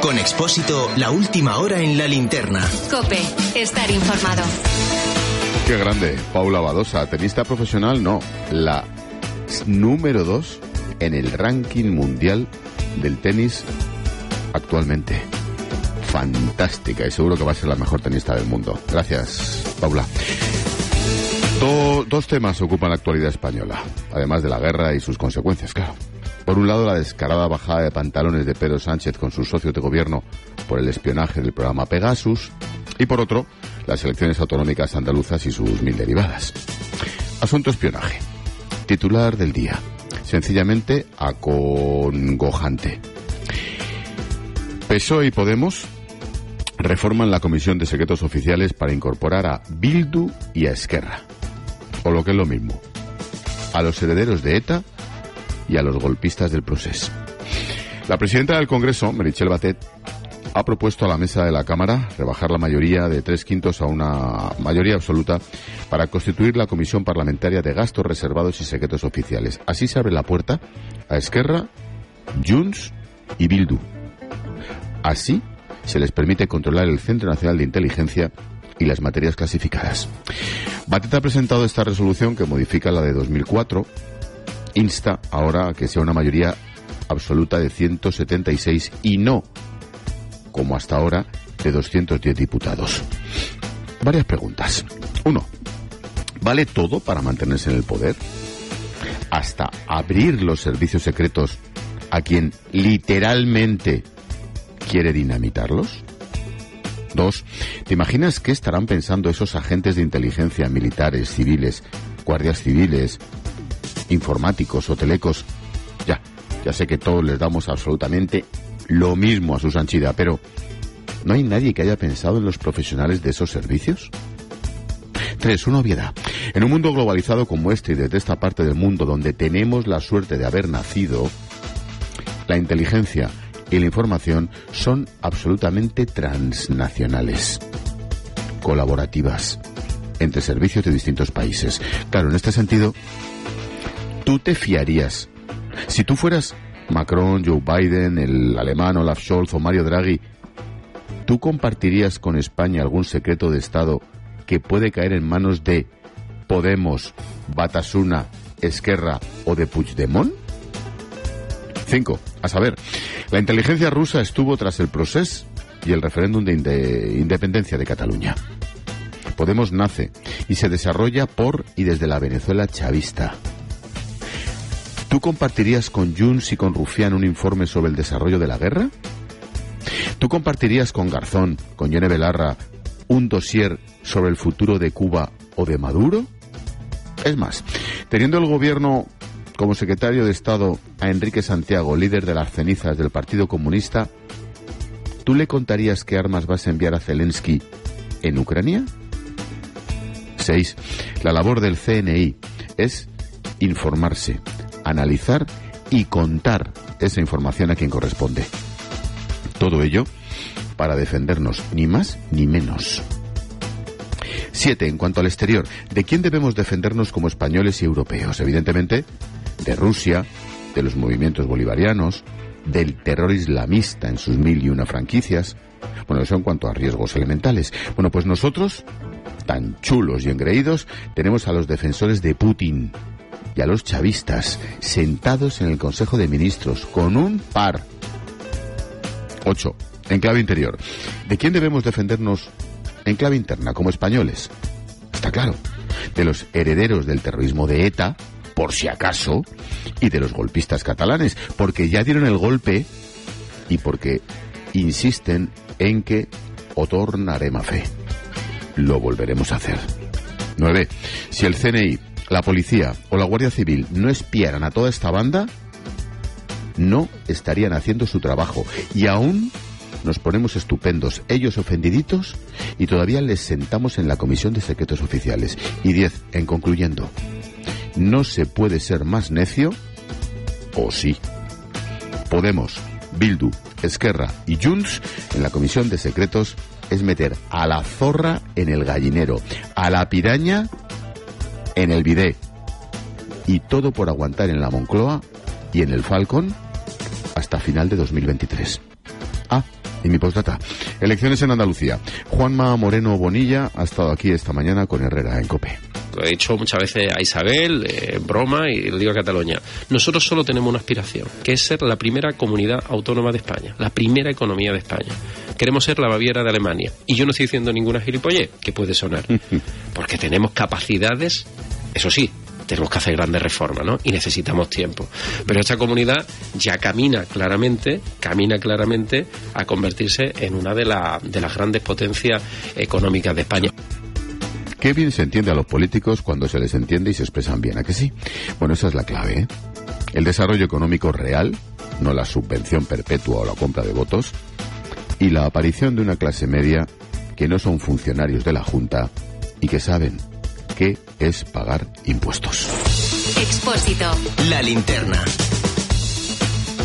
Con Expósito, la última hora en la linterna. Cope, estar informado. Qué grande. Paula Badosa, tenista profesional, no. La número 2 en el ranking mundial del tenis actualmente. Fantástica y seguro que va a ser la mejor tenista del mundo. Gracias, Paula. Do- dos temas ocupan la actualidad española, además de la guerra y sus consecuencias, claro. Por un lado, la descarada bajada de pantalones de Pedro Sánchez con sus socios de gobierno por el espionaje del programa Pegasus, y por otro, las elecciones autonómicas andaluzas y sus mil derivadas. Asunto espionaje. Titular del día. Sencillamente acongojante. PSOE y Podemos reforman la Comisión de Secretos Oficiales para incorporar a Bildu y a Esquerra. O lo que es lo mismo, a los herederos de ETA y a los golpistas del proceso. La presidenta del Congreso, Merichel Batet, ha propuesto a la mesa de la Cámara rebajar la mayoría de tres quintos a una mayoría absoluta para constituir la Comisión Parlamentaria de Gastos Reservados y Secretos Oficiales. Así se abre la puerta a Esquerra, Junts y Bildu. Así se les permite controlar el Centro Nacional de Inteligencia y las materias clasificadas. Batet ha presentado esta resolución que modifica la de 2004. Insta ahora a que sea una mayoría absoluta de 176 y no, como hasta ahora, de 210 diputados. Varias preguntas. Uno, ¿vale todo para mantenerse en el poder? Hasta abrir los servicios secretos a quien literalmente quiere dinamitarlos? Dos, ¿te imaginas qué estarán pensando esos agentes de inteligencia militares, civiles, guardias civiles, informáticos o telecos? Ya, ya sé que todos les damos absolutamente lo mismo a su sanchida, pero ¿no hay nadie que haya pensado en los profesionales de esos servicios? Tres, una obviedad. En un mundo globalizado como este y desde esta parte del mundo donde tenemos la suerte de haber nacido, la inteligencia y la información son absolutamente transnacionales, colaborativas, entre servicios de distintos países. Claro, en este sentido, tú te fiarías. Si tú fueras Macron, Joe Biden, el alemán Olaf Scholz o Mario Draghi, ¿tú compartirías con España algún secreto de Estado que puede caer en manos de Podemos, Batasuna, Esquerra o de Puigdemont? 5. A saber, la inteligencia rusa estuvo tras el proceso y el referéndum de inde- independencia de Cataluña. Podemos nace y se desarrolla por y desde la Venezuela chavista. ¿Tú compartirías con Junts y con Rufián un informe sobre el desarrollo de la guerra? ¿Tú compartirías con Garzón, con Yone Belarra, un dossier sobre el futuro de Cuba o de Maduro? Es más, teniendo el gobierno como secretario de Estado a Enrique Santiago, líder de las cenizas del Partido Comunista, ¿tú le contarías qué armas vas a enviar a Zelensky en Ucrania? 6. La labor del CNI es informarse, analizar y contar esa información a quien corresponde. Todo ello para defendernos, ni más ni menos. 7. En cuanto al exterior, ¿de quién debemos defendernos como españoles y europeos? Evidentemente, de Rusia, de los movimientos bolivarianos, del terror islamista en sus mil y una franquicias. Bueno, eso en cuanto a riesgos elementales. Bueno, pues nosotros, tan chulos y engreídos, tenemos a los defensores de Putin y a los chavistas sentados en el Consejo de Ministros con un par. 8. En clave interior. ¿De quién debemos defendernos en clave interna como españoles? Está claro. De los herederos del terrorismo de ETA, por si acaso, y de los golpistas catalanes, porque ya dieron el golpe y porque insisten en que o tornaremos fe. Lo volveremos a hacer. 9. Si el CNI, la policía o la Guardia Civil no espiaran a toda esta banda, no estarían haciendo su trabajo. Y aún nos ponemos estupendos, ellos ofendiditos, y todavía les sentamos en la Comisión de Secretos Oficiales. Y 10. En concluyendo, no se puede ser más necio, o sí. Podemos, Bildu, Esquerra y Junts en la Comisión de Secretos es meter a la zorra en el gallinero, a la piraña en el bidé. Y todo por aguantar en la Moncloa y en el Falcon hasta final de 2023. Ah, y mi postdata. Elecciones en Andalucía. Juanma Moreno Bonilla ha estado aquí esta mañana con Herrera en COPE. Lo he dicho muchas veces a Isabel, eh, broma, y lo digo a Cataluña. Nosotros solo tenemos una aspiración, que es ser la primera comunidad autónoma de España, la primera economía de España. Queremos ser la Baviera de Alemania. Y yo no estoy diciendo ninguna gilipollez, que puede sonar. Porque tenemos capacidades, eso sí, tenemos que hacer grandes reformas, ¿no? Y necesitamos tiempo. Pero esta comunidad ya camina claramente, camina claramente a convertirse en una de, la- de las grandes potencias económicas de España. Qué bien se entiende a los políticos cuando se les entiende y se expresan bien, ¿a que sí? Bueno, esa es la clave, ¿eh? El desarrollo económico real, no la subvención perpetua o la compra de votos, y la aparición de una clase media que no son funcionarios de la Junta y que saben qué es pagar impuestos. Expósito. La linterna.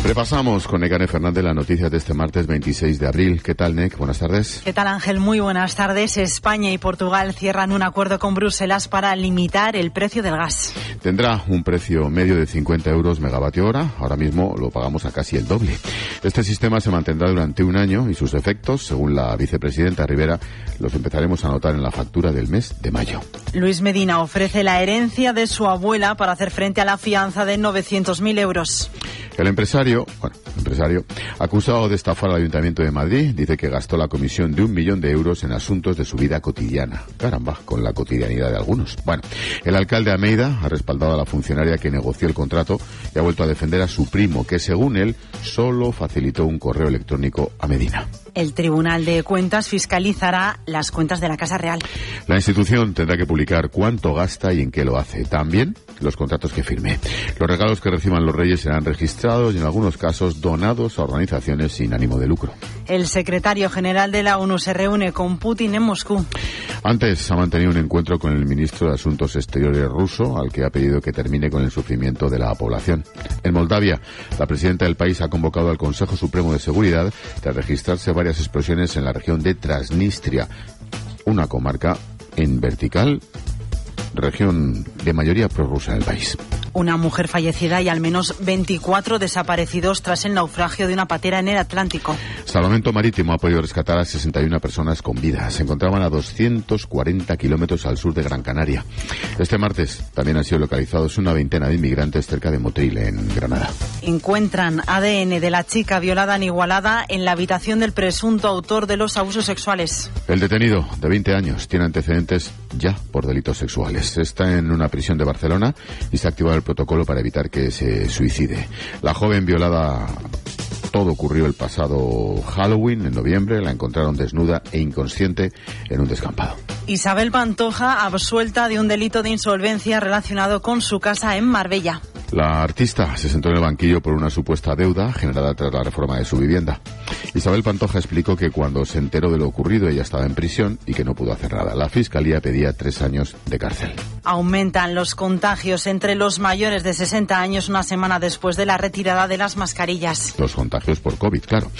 Repasamos con Negane Fernández las noticias de este martes 26 de abril. ¿Qué tal, Nec? Buenas tardes. ¿Qué tal Ángel? Muy buenas tardes. España y Portugal cierran un acuerdo con Bruselas para limitar el precio del gas. Tendrá un precio medio de 50 euros megavatio hora. Ahora mismo lo pagamos a casi el doble. Este sistema se mantendrá durante un año y sus efectos, según la vicepresidenta Rivera, los empezaremos a notar en la factura del mes de mayo. Luis Medina ofrece la herencia de su abuela para hacer frente a la fianza de 900.000 euros. El empresario, bueno, empresario, acusado de estafar al Ayuntamiento de Madrid, dice que gastó la comisión de un millón de euros en asuntos de su vida cotidiana. Caramba, con la cotidianidad de algunos. Bueno, el alcalde Almeida ha respaldado a la funcionaria que negoció el contrato y ha vuelto a defender a su primo, que según él solo facilitó un correo electrónico a Medina. El Tribunal de Cuentas fiscalizará las cuentas de la Casa Real. La institución tendrá que publicar cuánto gasta y en qué lo hace. También los contratos que firme. Los regalos que reciban los reyes serán registrados y en algunos casos donados a organizaciones sin ánimo de lucro. El secretario general de la ONU se reúne con Putin en Moscú. Antes ha mantenido un encuentro con el ministro de Asuntos Exteriores ruso, al que ha pedido que termine con el sufrimiento de la población. En Moldavia, la presidenta del país ha convocado al Consejo Supremo de Seguridad tras registrarse varias explosiones en la región de Transnistria, una comarca en vertical, región de mayoría prorrusa del país. Una mujer fallecida y al menos 24 desaparecidos tras el naufragio de una patera en el Atlántico. Salvamento Marítimo ha podido rescatar a 61 personas con vida. Se encontraban a 240 kilómetros al sur de Gran Canaria. Este martes también han sido localizados una veintena de inmigrantes cerca de Motril, en Granada. Encuentran ADN de la chica violada en Igualada en la habitación del presunto autor de los abusos sexuales. El detenido, de 20 años, tiene antecedentes ya por delitos sexuales. Está en una prisión de Barcelona y se ha activado el protocolo para evitar que se suicide. La joven violada todo ocurrió el pasado Halloween, en noviembre. La encontraron desnuda e inconsciente en un descampado. Isabel Pantoja absuelta de un delito de insolvencia relacionado con su casa en Marbella. La artista se sentó en el banquillo por una supuesta deuda generada tras la reforma de su vivienda. Isabel Pantoja explicó que cuando se enteró de lo ocurrido ella estaba en prisión y que no pudo hacer nada. La fiscalía pedía tres años de cárcel. Aumentan los contagios entre los mayores de 60 años una semana después de la retirada de las mascarillas. Los por COVID, claro.